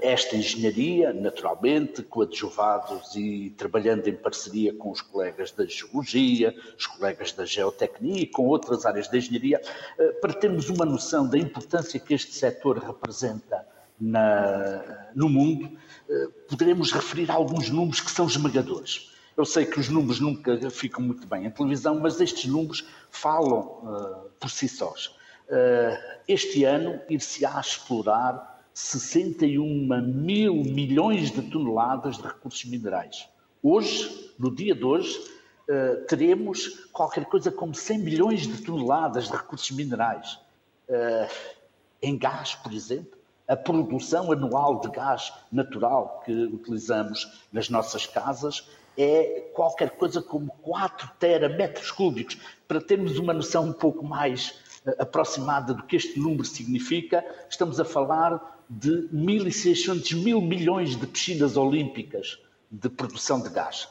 esta engenharia, naturalmente, coadjuvados e trabalhando em parceria com os colegas da geologia, os colegas da geotecnia e com outras áreas da engenharia, uh, para termos uma noção da importância que este setor representa na, no mundo, uh, poderemos referir alguns números que são esmagadores. Eu sei que os números nunca ficam muito bem em televisão, mas estes números falam por si sós. Eh, este ano ir-se-á explorar 61 mil milhões de toneladas de recursos minerais. Hoje, no dia de hoje, eh, teremos qualquer coisa como 100 milhões de toneladas de recursos minerais. Eh, em gás, por exemplo, a produção anual de gás natural que utilizamos nas nossas casas é qualquer coisa como 4 terametros cúbicos. Para termos uma noção um pouco mais aproximada do que este número significa, estamos a falar de 1.600 mil milhões de piscinas olímpicas de produção de gás.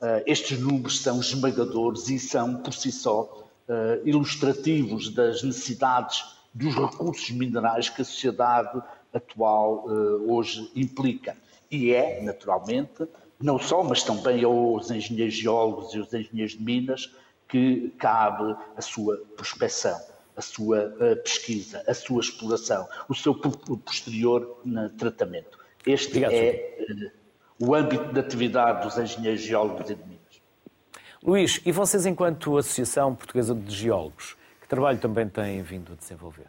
Uh, estes números são esmagadores e são, por si só, uh, ilustrativos das necessidades dos recursos minerais que a sociedade atual uh, hoje implica. E é, naturalmente, não só, mas também aos engenheiros geólogos e aos engenheiros de minas que cabe a sua prospecção a sua pesquisa, a sua exploração, o seu posterior tratamento. Este Obrigado, é eh, o âmbito de atividade dos engenheiros geólogos e de Minas. Luís, e vocês, enquanto Associação Portuguesa de Geólogos, trabalho também têm vindo a desenvolver?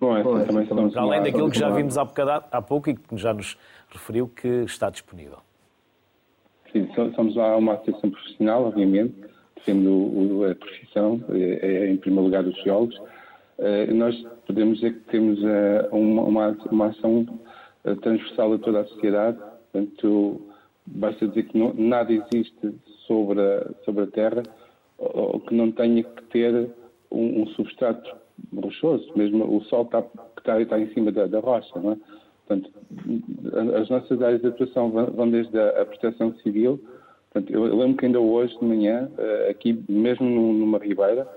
Bom, essa também estamos Além daquilo que já vimos há, bocado, há pouco e que já nos referiu que está disponível. Sim, somos lá uma associação profissional, obviamente, defendo a profissão, é, é, em primeiro lugar os geólogos, eh, nós podemos dizer que temos eh, uma, uma ação eh, transversal a toda a sociedade, portanto, basta dizer que não, nada existe sobre a, sobre a Terra ou que não tenha que ter um, um substrato rochoso, mesmo o Sol está, está, está em cima da, da rocha, não é? Portanto, as nossas áreas de atuação vão desde a proteção civil, Portanto, eu lembro que ainda hoje de manhã, eh, aqui mesmo numa ribeira,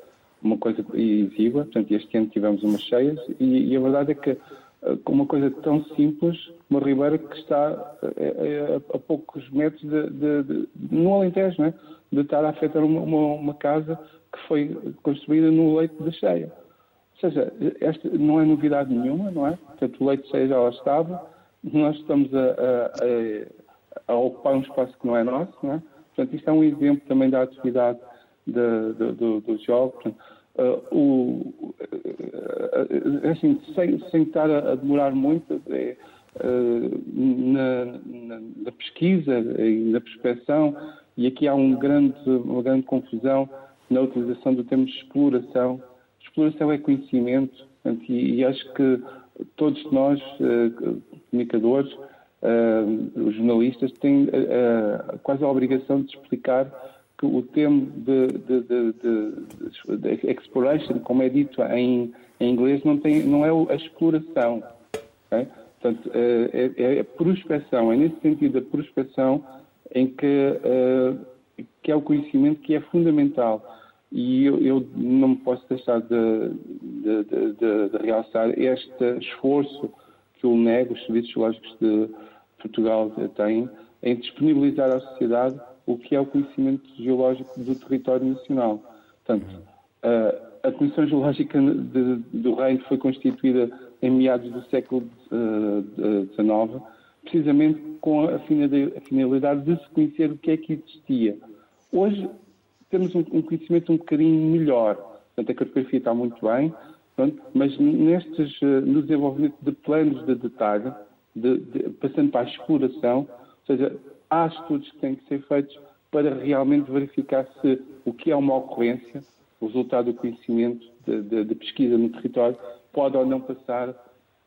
uma coisa exígua, portanto, este ano tivemos umas cheias, e, e a verdade é que eh, com uma coisa tão simples, uma ribeira que está a, eh, a, a poucos metros de, de, de, no Alentejo, né? de estar a afetar uma, uma, uma, casa que foi construída no leito de cheia. Ou seja, esta não é novidade nenhuma, não é? Portanto, o leito de cheia já lá estava, nós estamos a, a a ocupar um espaço que não é nosso. Não é? Portanto, isto é um exemplo também da atividade de, de, do, do jogo. uh, o, uh, assim, sem, sem estar a, a demorar muito, é, uh, na, na, na, pesquisa e na prospeção, e aqui há um grande, uma grande confusão na utilização do termo exploração. Exploração é conhecimento, portanto, e, e, acho que todos nós, comunicadores, uh, os jornalistas têm uh, quase a obrigação de explicar que o termo de, de, de, de, exploration, como é dito em, em, inglês, não, tem, não é a exploração. Okay? Portanto, uh, é, é, a prospecção, é nesse sentido a prospecção em que, que é o conhecimento que é fundamental. E eu, eu não posso deixar de, de, de, de, realçar este esforço que o NEG, os Serviços Geológicos de, Portugal tem em disponibilizar à sociedade o que é o conhecimento geológico do território nacional. Portanto, a, a Comissão Geológica do Reino foi constituída em meados do século XIX, precisamente com a finalidade de se conhecer o que é que existia. Hoje temos um, conhecimento um bocadinho melhor. Portanto, a cartografia está muito bem, mas nestes, eh, no desenvolvimento de planos de detalhe, de, de, passando para a exploração, ou seja, há estudos que têm que ser feitos para realmente verificar se o que é uma ocorrência, o resultado do conhecimento de, de, pesquisa no território, pode ou não passar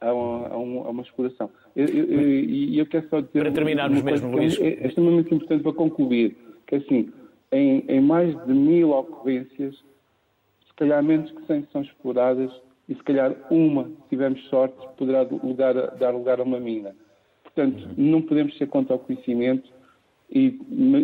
a uma, a a uma exploração. E eu, eu, quero só dizer. Para terminarmos mesmo, Luís. É, é extremamente importante para concluir, que assim, em, em mais de mil ocorrências, se calhar menos que 100 são exploradas e se calhar uma, se tivermos sorte, poderá lugar, dar lugar a uma mina. Portanto, não podemos ser contra o conhecimento e,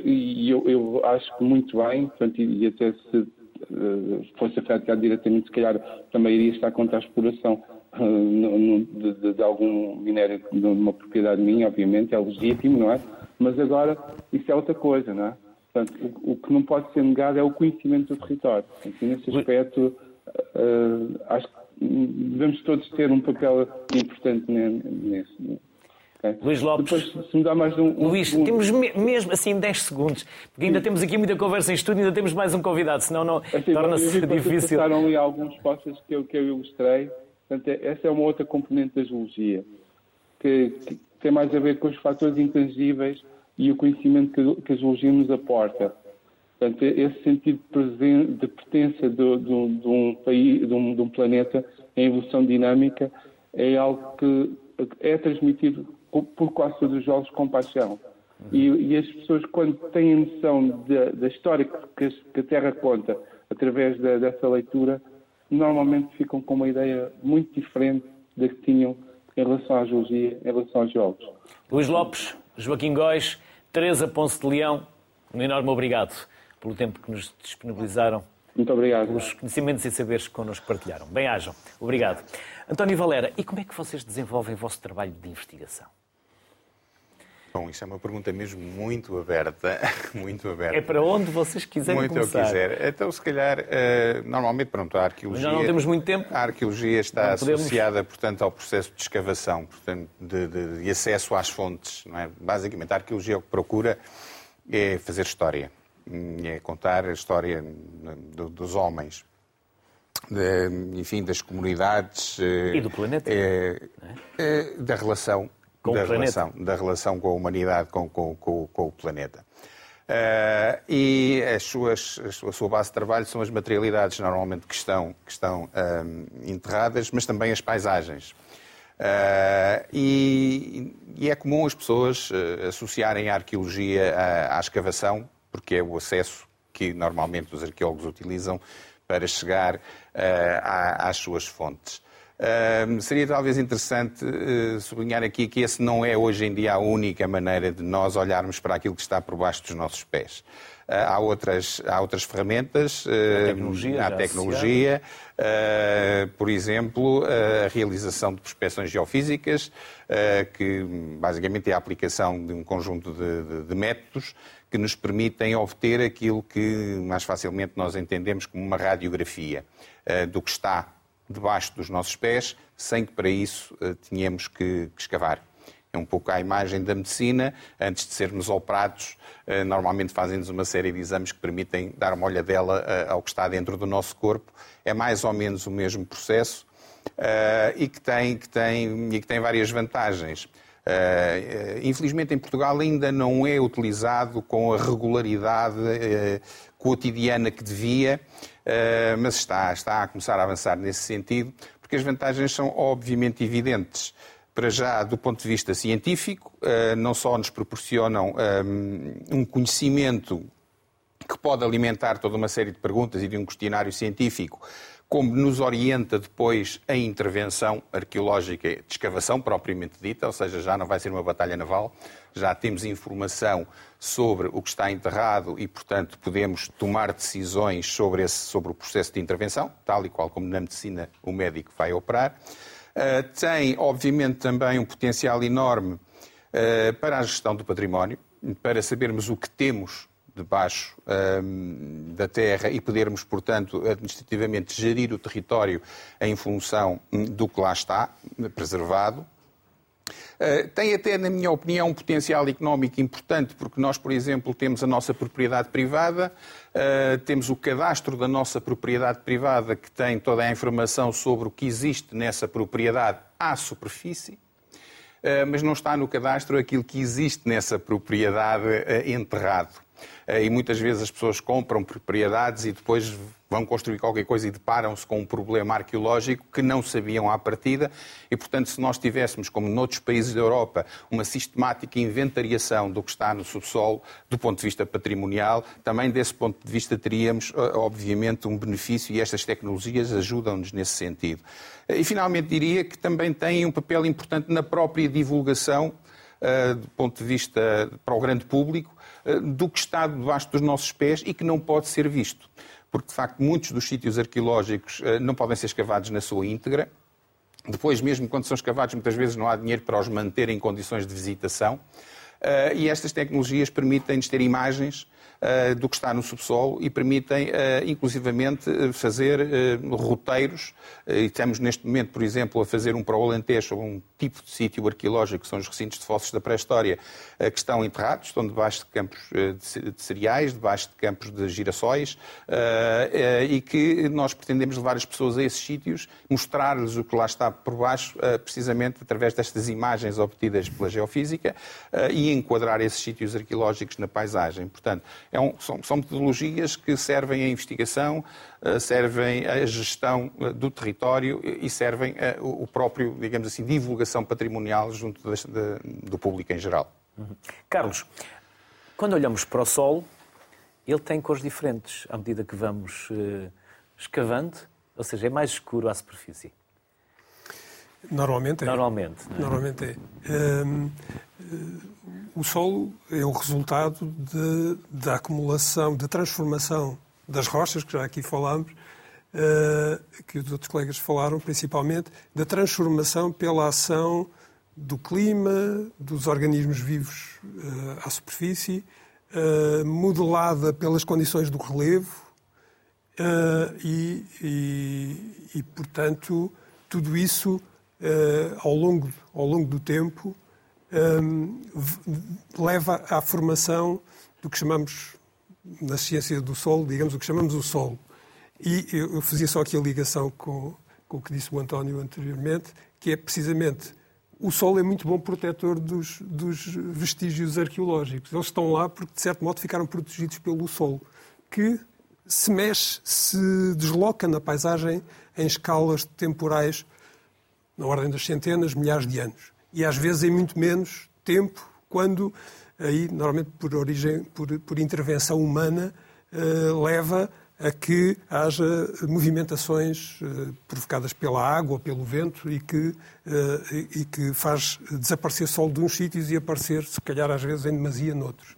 e eu, eu, acho que muito bem, portanto, e, e até se uh, fosse afetado diretamente, se calhar também iria estar contra a exploração uh, no, de, de, algum minério numa propriedade minha, obviamente, é legítimo, não é? Mas agora isso é outra coisa, não é? Portanto, o, o que não pode ser negado é o conhecimento do território. Portanto, nesse aspecto, uh, acho que devemos todos ter um papel importante nesse. Okay. Luís Lopes. Depois, se me dá mais um. um Luís, um... temos mesmo assim 10 segundos, porque ainda Sim. temos aqui muita conversa em estúdio e ainda temos mais um convidado, senão não assim, torna-se difícil. Passaram ali alguns postos que eu, que eu ilustrei. Portanto, é, essa é uma outra componente da geologia, que, que, tem mais a ver com os fatores intangíveis e o conhecimento que, a geologia nos aporta. Portanto, esse sentido de pertença de, de, de um país, de um, de um planeta em evolução dinâmica é algo que é transmitido por quase todos os jogos com paixão. E, e as pessoas, quando têm noção da, da história que, que, a Terra conta através da, dessa leitura, normalmente ficam com uma ideia muito diferente da que tinham em relação à geologia, em relação aos jogos. Luís Lopes, Joaquim Góis, Teresa Ponce de Leão, um enorme obrigado pelo tempo que nos disponibilizaram. Muito obrigado. Pelos conhecimentos e saberes que connosco partilharam. Bem-ajam. Obrigado. António Valera, e como é que vocês desenvolvem o vosso trabalho de investigação? Bom, isso é uma pergunta mesmo muito aberta, [LAUGHS] muito aberta. É para onde vocês quiserem muito começar. Muito eu quiser. Então, se calhar, uh, normalmente, pronto, a arqueologia... Mas já não temos muito tempo. A arqueologia está podemos... associada, portanto, ao processo de escavação, portanto, de, de, de acesso às fontes, não é? Basicamente, a arqueologia o que procura é fazer história é contar a história dos homens, de, enfim, das comunidades eh, e do planeta, é, é, da relação com da relação, da relação com a humanidade, com, com, com, com o planeta. Uh, e as suas, a sua base de trabalho são as materialidades, normalmente, que estão, que estão um, enterradas, mas também as paisagens. Uh, e, e, é comum as pessoas associarem a arqueologia à, à escavação, porque é o acesso que normalmente os arqueólogos utilizam para chegar uh, às suas fontes. Uh, seria talvez interessante uh, sublinhar aqui que esse não é hoje em dia a única maneira de nós olharmos para aquilo que está por baixo dos nossos pés. Uh, há, outras, há outras ferramentas, a tecnologia, há tecnologia por exemplo, a realização de prospecções geofísicas, que basicamente é a aplicação de um conjunto de, de, de métodos que nos permitem obter aquilo que mais facilmente nós entendemos como uma radiografia do que está debaixo dos nossos pés, sem que para isso uh, tenhamos que, que, escavar. É um pouco a imagem da medicina, antes de sermos operados, uh, normalmente fazem-nos uma série de exames que permitem dar uma olhadela ao que está dentro do nosso corpo. É mais ou menos o mesmo processo e que tem, que tem, e que tem várias vantagens. Infelizmente, em Portugal ainda não é utilizado com a regularidade cotidiana que devia, mas está, está a começar a avançar nesse sentido, porque as vantagens são obviamente evidentes. Para já, do ponto de vista científico, não só nos proporcionam um conhecimento que pode alimentar toda uma série de perguntas e de um questionário científico, como nos orienta depois a intervenção arqueológica de escavação propriamente dita, ou seja, já não vai ser uma batalha naval, já temos informação sobre o que está enterrado e, portanto, podemos tomar decisões sobre, esse, sobre o processo de intervenção, tal e qual como na medicina o médico vai operar. Uh, tem, obviamente, também um potencial enorme uh, para a gestão do património, para sabermos o que temos debaixo um, da terra e podermos, portanto, administrativamente gerir o território em função hum, do que lá está preservado. Uh, tem até, na minha opinião, um potencial económico importante, porque nós, por exemplo, temos a nossa propriedade privada, uh, temos o cadastro da nossa propriedade privada, que tem toda a informação sobre o que existe nessa propriedade à superfície. Uh, mas não está no cadastro aquilo que existe nessa propriedade enterrado. Eh, e muitas vezes as pessoas compram propriedades e depois vão construir qualquer coisa e deparam-se com um problema arqueológico que não sabiam à partida. E, portanto, se nós tivéssemos, como noutros países da Europa, uma sistemática inventariação do que está no subsolo, do ponto de vista patrimonial, também desse ponto de vista teríamos, eh, obviamente, um benefício e estas tecnologias ajudam-nos nesse sentido. Eh, e, finalmente, diria que também têm um papel importante na própria divulgação, do ponto de vista para o grande público, eh, do que está debaixo dos nossos pés e que não pode ser visto. Porque, de facto, muitos dos sítios arqueológicos eh, não podem ser escavados na sua íntegra. Depois, mesmo quando são escavados, muitas vezes não há dinheiro para os manter em condições de visitação. Eh, e estas tecnologias permitem-nos ter imagens do que está no subsolo e permitem, uh, inclusivamente, eh, fazer roteiros. e estamos neste momento, por exemplo, a fazer um para o Alentejo, um tipo de sítio arqueológico, que são os recintos de fósseis da pré-história, que estão enterrados, estão debaixo de campos de cereais, debaixo de campos de girassóis, e que nós pretendemos levar as pessoas a esses sítios, mostrar-lhes o que lá está por baixo, precisamente através destas imagens obtidas pela geofísica, e enquadrar esses sítios arqueológicos na paisagem. Portanto, é um, são, são, metodologias que servem à investigação, eh, servem à gestão eh, do território e servem a, o próprio, digamos assim, divulgação patrimonial junto de, de, do público em geral. Uhum. Carlos, quando olhamos para o Sol, ele tem cores diferentes à medida que vamos uh, escavando, ou seja, é mais escuro à superfície. Normalmente é. Normalmente. É? Normalmente é. Um, o solo é o resultado de, da acumulação, da transformação das rochas, que já aqui falámos, uh, que os outros colegas falaram principalmente, da transformação pela ação do clima, dos organismos vivos uh, à superfície, modelada pelas condições do relevo e, e, e, portanto, tudo isso ao, longo, ao longo do tempo leva à formação do que chamamos, na ciência do solo, digamos, o que chamamos o solo. E eu fazia só aqui a ligação com, com o que disse o António anteriormente, que é precisamente o solo é muito bom protetor dos, dos, vestígios arqueológicos. Eles estão lá porque, de certo modo, ficaram protegidos pelo solo, que se mexe, se desloca na paisagem em escalas temporais na ordem das centenas, milhares de anos e às vezes em muito menos tempo, quando, aí, normalmente por origem, por, por intervenção humana, uh, leva a que haja movimentações uh, provocadas pela água pelo vento e que, uh, e, que faz desaparecer solo de uns sítios e aparecer, se calhar, às vezes em demasia noutros.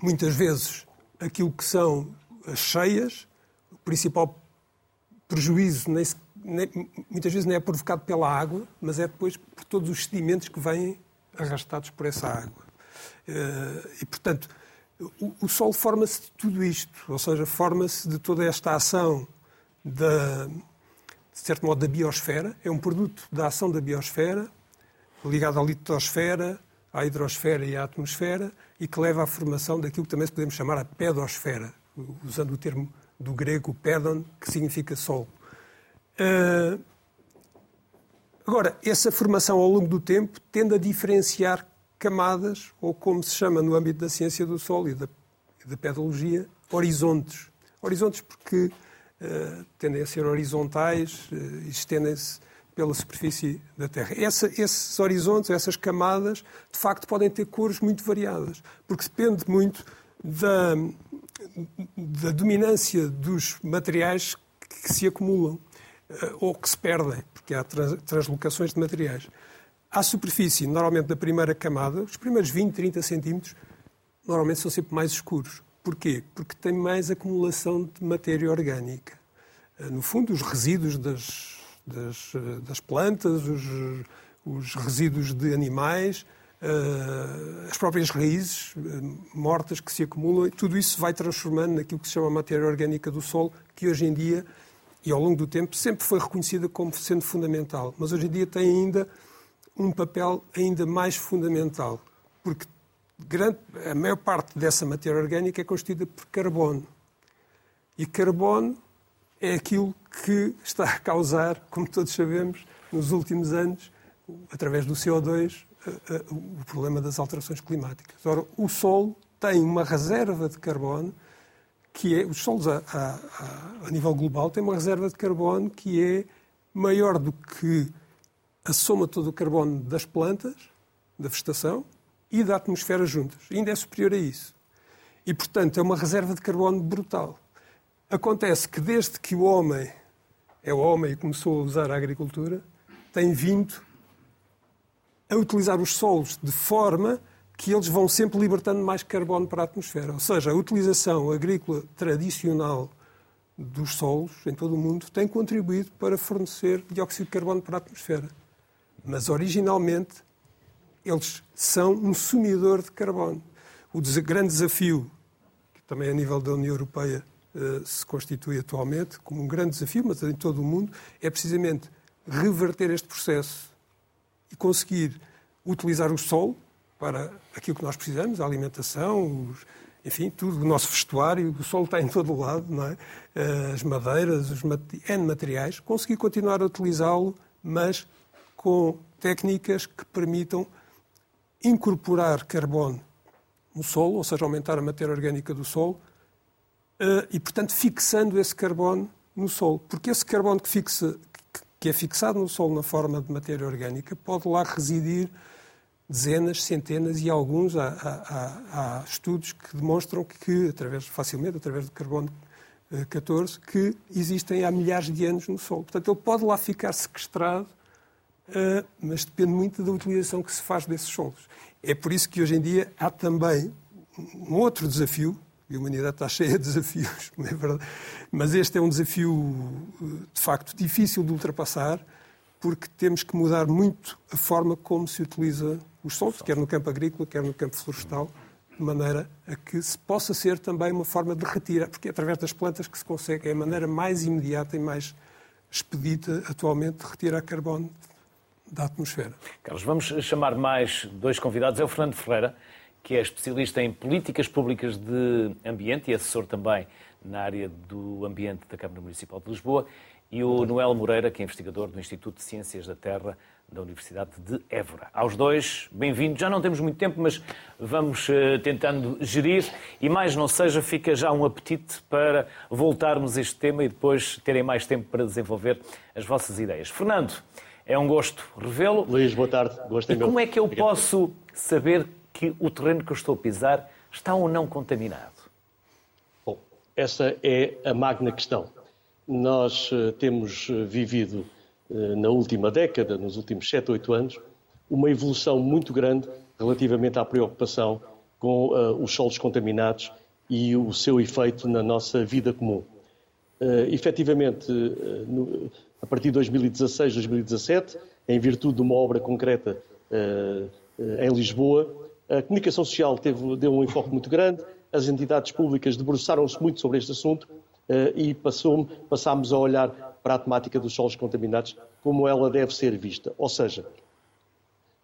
Muitas vezes, aquilo que são as cheias, o principal prejuízo nem, muitas vezes não é provocado pela água, mas é depois por todos os sedimentos que vêm arrastados por essa água. Eh, e, portanto, o, Sol forma-se de tudo isto, ou seja, forma-se de toda esta ação da, de certo modo, da biosfera, é um produto da ação da biosfera, ligado à litosfera, à hidrosfera e à atmosfera, e que leva à formação daquilo que também podemos chamar a pedosfera, usando o termo do grego pedon, que significa sol. Uh, agora, essa formação ao longo do tempo tende a diferenciar camadas, ou como se chama no âmbito da ciência do solo e da, da pedologia, horizontes. Horizontes porque uh, tendem a ser horizontais uh, e estendem-se pela superfície da Terra. Essa, esses horizontes, essas camadas, de facto, podem ter cores muito variadas, porque depende muito da, da dominância dos materiais que se acumulam. Eh, ou que se perdem, porque há translocações de materiais. À superfície, normalmente da primeira camada, os primeiros 20, 30 centímetros, normalmente são sempre mais escuros. Porquê? Porque tem mais acumulação de matéria orgânica. Eh, no fundo, os resíduos das, das, eh, das plantas, os, os, resíduos de animais, as próprias raízes mortas que se acumulam, tudo isso vai transformando naquilo que se chama matéria orgânica do solo, que hoje em dia e ao longo do tempo sempre foi reconhecida como sendo fundamental, mas hoje em dia tem ainda um papel ainda mais fundamental, porque grande, a maior parte dessa matéria orgânica é constituída por carbono. E carbono é aquilo que está a causar, como todos sabemos, nos últimos anos, através do CO2, o problema das alterações climáticas. Ora, o solo tem uma reserva de carbono que é, os solos a, a, a, nível global têm uma reserva de carbono que é maior do que a soma todo o carbono das plantas, da vegetação e da atmosfera juntas. ainda é superior a isso. E, portanto, é uma reserva de carbono brutal. Acontece que desde que o homem é o homem e começou a usar a agricultura, tem vindo a utilizar os solos de forma que eles vão sempre libertando mais carbono para a atmosfera. Ou seja, a utilização agrícola tradicional dos solos em todo o mundo tem contribuído para fornecer dióxido de carbono para a atmosfera. Mas originalmente eles são um sumidor de carbono. O grande desafio, que também a nível da União Europeia eh, se constitui atualmente como um grande desafio, mas em todo o mundo, é precisamente reverter este processo e conseguir utilizar o solo para aquilo que nós precisamos, a alimentação, os, enfim, tudo, o nosso vestuário, o sol está em todo o lado, não é? Eh, as madeiras, os N materiais, conseguir continuar a utilizá-lo, mas com técnicas que permitam incorporar carbono no solo, ou seja, aumentar a matéria orgânica do solo, eh, e, portanto, fixando esse carbono no solo. Porque esse carbono que, fixa, que é fixado no solo na forma de matéria orgânica pode lá residir dezenas, centenas e alguns há, há, há, estudos que demonstram que, através, facilmente, através do carbono 14, eh, que existem há milhares de anos no solo. Portanto, ele pode lá ficar sequestrado, eh, mas depende muito da utilização que se faz desses solos. É por isso que hoje em dia há também um outro desafio, e a humanidade está cheia de desafios, [LAUGHS] não é verdade? Mas este é um desafio, eh, de facto, difícil de ultrapassar, porque temos que mudar muito a forma como se utiliza os solos, quer no campo agrícola, quer no campo florestal, de maneira a que se possa ser também uma forma de retirar, porque é através das plantas que se consegue, é a maneira mais imediata e mais expedita atualmente de retirar carbono da atmosfera. Carlos, vamos chamar mais dois convidados. É o Fernando Ferreira, que é especialista em políticas públicas de ambiente e assessor também na área do ambiente da Câmara Municipal de Lisboa, e o Noel Moreira, que é investigador do Instituto de Ciências da Terra da Universidade de Évora. Aos dois, bem-vindos. Já não temos muito tempo, mas vamos uh, tentando gerir e mais não seja, fica já um apetite para voltarmos a este tema e depois terem mais tempo para desenvolver as vossas ideias. Fernando, é um gosto revê-lo. Luís, boa tarde. Gosto e como é que eu Obrigado. posso saber que o terreno que eu estou a pisar está ou não contaminado? Bom, essa é a magna questão nós eh, temos eh, vivido na última década, nos últimos 7, 8 anos, uma evolução muito grande relativamente à preocupação com uh, os solos contaminados e o seu efeito na nossa vida comum. Uh, efetivamente, uh, no, a partir de 2016, 2017, em virtude de uma obra concreta em Lisboa, a comunicação social teve, deu um enfoque muito grande, as entidades públicas debruçaram-se muito sobre este assunto eh, e passou, passámos a olhar para a temática dos solos contaminados como ela deve ser vista. Ou seja,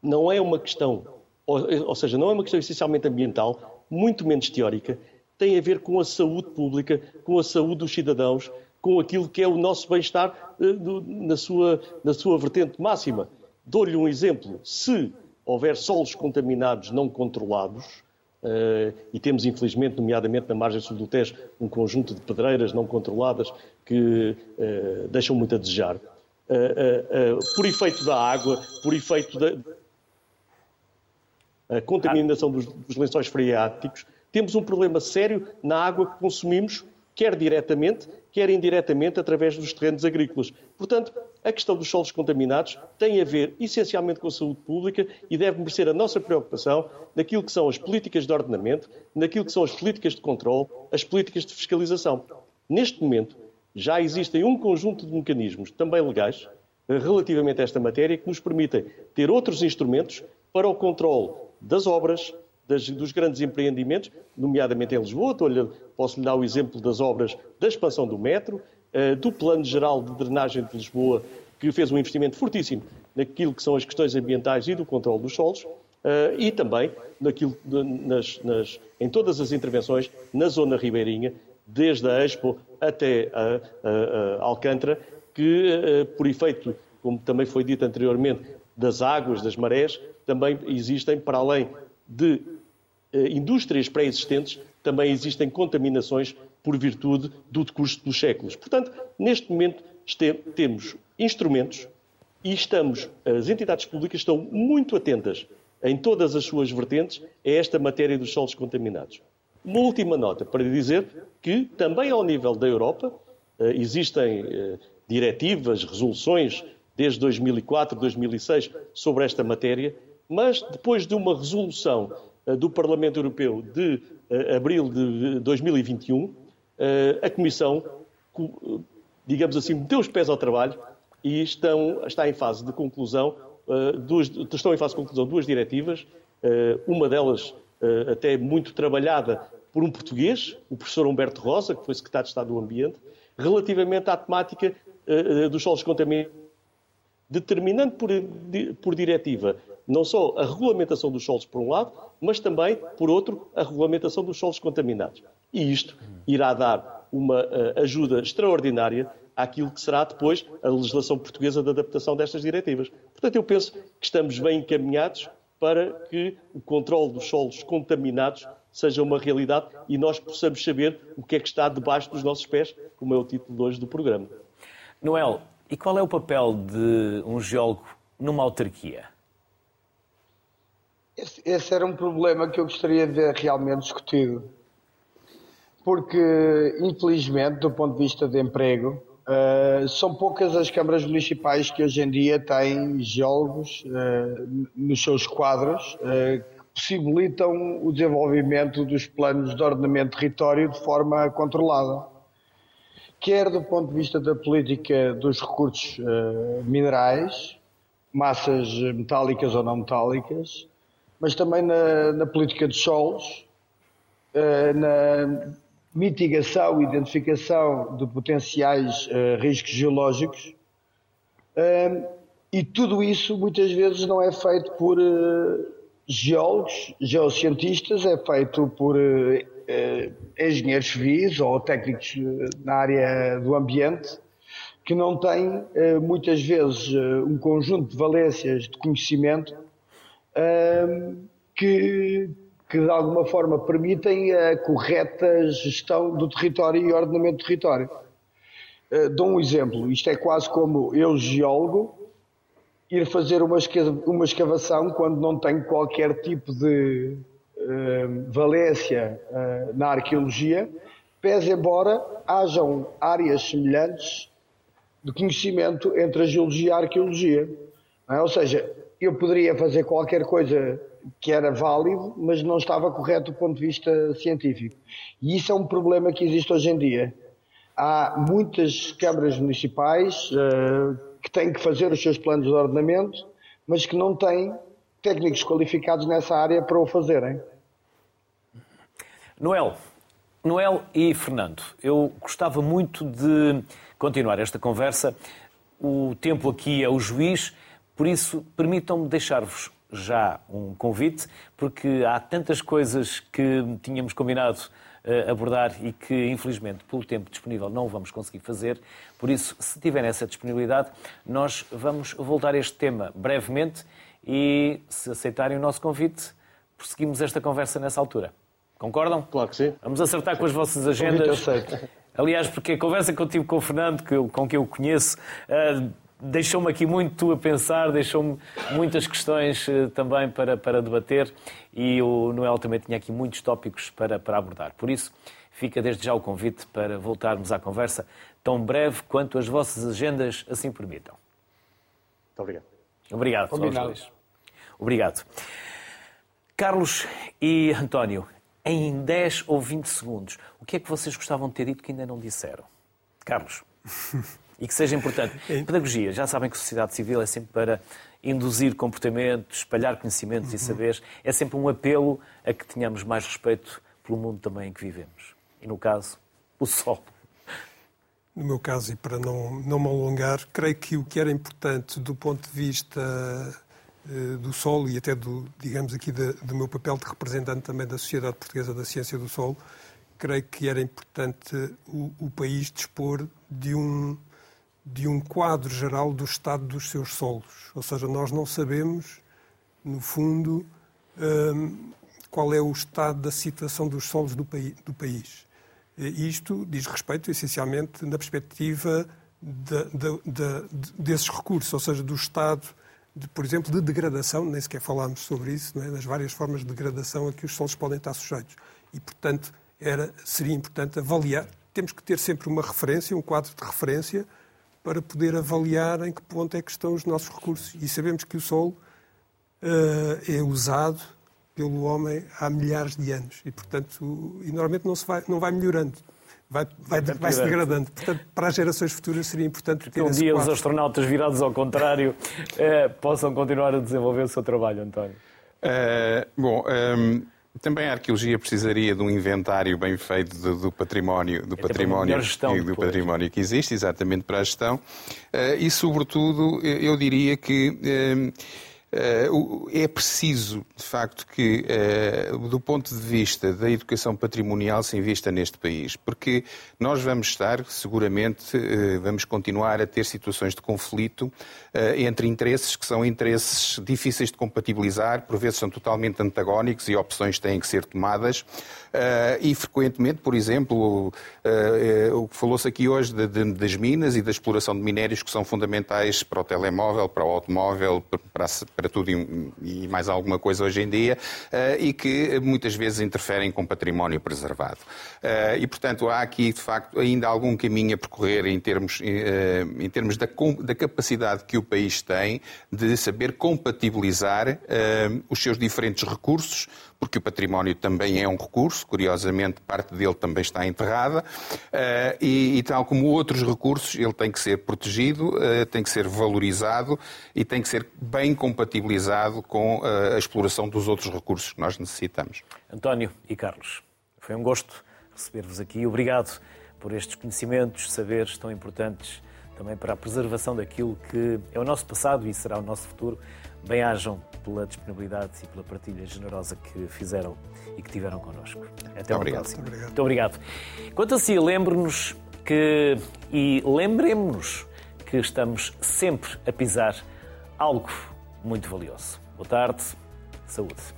não é uma questão, ou, seja, não é uma questão essencialmente ambiental, muito menos teórica, tem a ver com a saúde pública, com a saúde dos cidadãos, com aquilo que é o nosso bem-estar eh, na, sua, na sua vertente máxima. Dou-lhe um exemplo. Se houver solos contaminados não controlados, Uh, e temos, infelizmente, nomeadamente na margem sul do Tejo, um conjunto de pedreiras não controladas que uh, deixam muito a desejar. Uh, por efeito da água, por efeito da contaminação dos, dos lençóis freáticos, temos um problema sério na água que consumimos quer diretamente, quer indiretamente, através dos terrenos agrícolas. Portanto, a questão dos solos contaminados tem a ver essencialmente com a saúde pública e deve merecer a nossa preocupação naquilo que são as políticas de ordenamento, naquilo que são as políticas de controle, as políticas de fiscalização. Neste momento, já existem um conjunto de mecanismos, também legais, relativamente a esta matéria, que nos permitem ter outros instrumentos para o controle das obras, das, dos grandes empreendimentos, nomeadamente em Lisboa. Posso-lhe dar o exemplo das obras da expansão do metro, do Plano Geral de Drenagem de Lisboa, que fez um investimento fortíssimo naquilo que são as questões ambientais e do controle dos solos, uh, e também naquilo, nas, nas, em todas as intervenções na zona ribeirinha, desde a Expo até a, a, a Alcântara, que, uh, por efeito, como também foi dito anteriormente, das águas, das marés, também existem, para além de indústrias pré-existentes, também existem contaminações por virtude do decurso dos séculos. Portanto, neste momento temos instrumentos e estamos, as entidades públicas estão muito atentas em todas as suas vertentes a esta matéria dos solos contaminados. Uma última nota para dizer que também ao nível da Europa eh, existem eh, diretivas, resoluções desde 2004, 2006 sobre esta matéria, mas depois de uma resolução eh, do Parlamento Europeu de abril de 2021, a Comissão, digamos assim, meteu os pés ao trabalho e estão, está em fase de conclusão, uh, duas, estão em fase de conclusão duas diretivas, uma delas até muito trabalhada por um português, o professor Humberto Rosa, que foi secretário de Estado do Ambiente, relativamente à temática dos solos contaminados, determinando por, por diretiva não só a regulamentação dos solos por um lado, mas também, por outro, a regulamentação dos solos contaminados. E isto irá dar uma ajuda extraordinária àquilo que será depois a legislação portuguesa de adaptação destas diretivas. Portanto, eu penso que estamos bem encaminhados para que o controle dos solos contaminados seja uma realidade e nós possamos saber o que é que está debaixo dos nossos pés, como é o título de hoje do programa. Noel, e qual é o papel de um geólogo numa autarquia? Esse, esse era um problema que eu gostaria de ver realmente discutido. Porque, infelizmente, do ponto de vista de emprego, Uh, são poucas as câmaras municipais que hoje em dia têm geólogos uh, nos seus quadros uh, que possibilitam o desenvolvimento dos planos de ordenamento de território de forma controlada. Quer do ponto de vista da política dos recursos minerais, massas metálicas ou não metálicas, mas também na, na política dos solos, na mitigação e identificação de potenciais uh, riscos geológicos. E tudo isso muitas vezes não é feito por uh, geólogos, geocientistas, é feito por eh, engenheiros civis ou técnicos na área do ambiente que não têm muitas vezes um conjunto de valências de conhecimento que, que de alguma forma permitem a correta gestão do território e ordenamento do território. Uh, dou um exemplo, isto é quase como eu, geólogo, ir fazer uma, uma escavação quando não tenho qualquer tipo de uh, valência uh, na arqueologia, pese embora hajam áreas semelhantes de conhecimento entre a geologia e a arqueologia. É? Ou seja, eu poderia fazer qualquer coisa que era válido, mas não estava correto do ponto de vista científico. E isso é um problema que existe hoje em dia. Há muitas câmaras municipais uh, que têm que fazer os seus planos de ordenamento, mas que não têm técnicos qualificados nessa área para o fazerem. Noel, Noel e Fernando, eu gostava muito de continuar esta conversa. O tempo aqui é o juiz, por isso permitam-me deixar-vos já um convite, porque há tantas coisas que tínhamos combinado uh, abordar e que, infelizmente, pelo tempo disponível, não vamos conseguir fazer. Por isso, se tiverem essa disponibilidade, nós vamos voltar a este tema brevemente e, se aceitarem o nosso convite, prosseguimos esta conversa nessa altura. Concordam? Claro que sim. Vamos acertar com as vossas agendas. Aceito. Aliás, porque a conversa que eu tive com o Fernando, com quem eu conheço, uh, deixou-me aqui muito a pensar, deixou-me muitas questões uh, também para, para debater e o Noel também tinha aqui muitos tópicos para, para abordar. Por isso, fica desde já o convite para voltarmos à conversa tão breve quanto as vossas agendas assim permitam. Muito obrigado. Obrigado. Combinado. Obrigado. Carlos e António, em 10 ou 20 segundos, o que é que vocês gostavam de ter dito que ainda não disseram? Carlos. [LAUGHS] e que seja importante. [LAUGHS] Pedagogia, já sabem que a sociedade civil é sempre para induzir comportamentos, espalhar conhecimentos Uhum. e saberes. É sempre um apelo a que tenhamos mais respeito pelo mundo também em que vivemos. E no caso, o sol. No meu caso, e para não, não me alongar, creio que o que era importante do ponto de vista eh, do solo e até do, digamos aqui, da- do meu papel de representante também da Sociedade Portuguesa da Ciência do Solo, creio que era importante o, o país dispor de um, de um quadro geral do estado dos seus solos. Ou seja, nós não sabemos, no fundo, hum, qual é o estado da situação dos solos do, país. Isto diz respeito, essencialmente, na perspectiva da- da- de- desses recursos, ou seja, do estado, de, por exemplo, de degradação, nem sequer falámos sobre isso, é? das várias formas de degradação a que os solos podem estar sujeitos. E, portanto, era, seria importante avaliar. Temos que ter sempre uma referência, um quadro de referência, para poder avaliar em que ponto é que estão os nossos recursos. E sabemos que o solo eh, é usado pelo homem há milhares de anos e, portanto, e normalmente não, se vai, não vai melhorando, vai, vai, vai se degradando. Portanto, para as gerações futuras seria importante ter Que um esse dia os quadro. astronautas virados ao contrário eh, possam continuar a desenvolver o seu trabalho, António. Uh, bom, um, também a arqueologia precisaria de um inventário bem feito do, do património, do uma património e do património que existe, exatamente para a gestão. Uh, e, sobretudo, eu diria que uh, é preciso, de facto, que, uh, do ponto de vista da educação patrimonial, se invista neste país, porque nós vamos estar, seguramente, uh, vamos continuar a ter situações de conflito entre interesses que são interesses difíceis de compatibilizar, por vezes são totalmente antagónicos e opções têm que ser tomadas. Uh, e frequentemente, por exemplo, uh, uh, o que falou-se aqui hoje de- de- das minas e da exploração de minérios que são fundamentais para o telemóvel, para o automóvel, para, para tudo e, e mais alguma coisa hoje em dia, e que muitas vezes interferem com património preservado. E, portanto, há aqui, de facto, ainda algum caminho a percorrer em termos, em termos da, da capacidade que o país tem de saber compatibilizar os seus diferentes recursos, porque o património também é um recurso, curiosamente, parte dele também está enterrada, eh, e, e tal como outros recursos, ele tem que ser protegido, eh, tem que ser valorizado e tem que ser bem compatibilizado com eh, a exploração dos outros recursos que nós necessitamos. António e Carlos, foi um gosto receber-vos aqui. Obrigado por estes conhecimentos, saberes tão importantes também para a preservação daquilo que é o nosso passado e será o nosso futuro. Bem-ajam pela disponibilidade e pela partilha generosa que fizeram e que tiveram connosco. Até próxima. Muito obrigado. Muito obrigado. Quanto a si, lembre-nos que, e lembremos-nos que estamos sempre a pisar algo muito valioso. Boa tarde, saúde.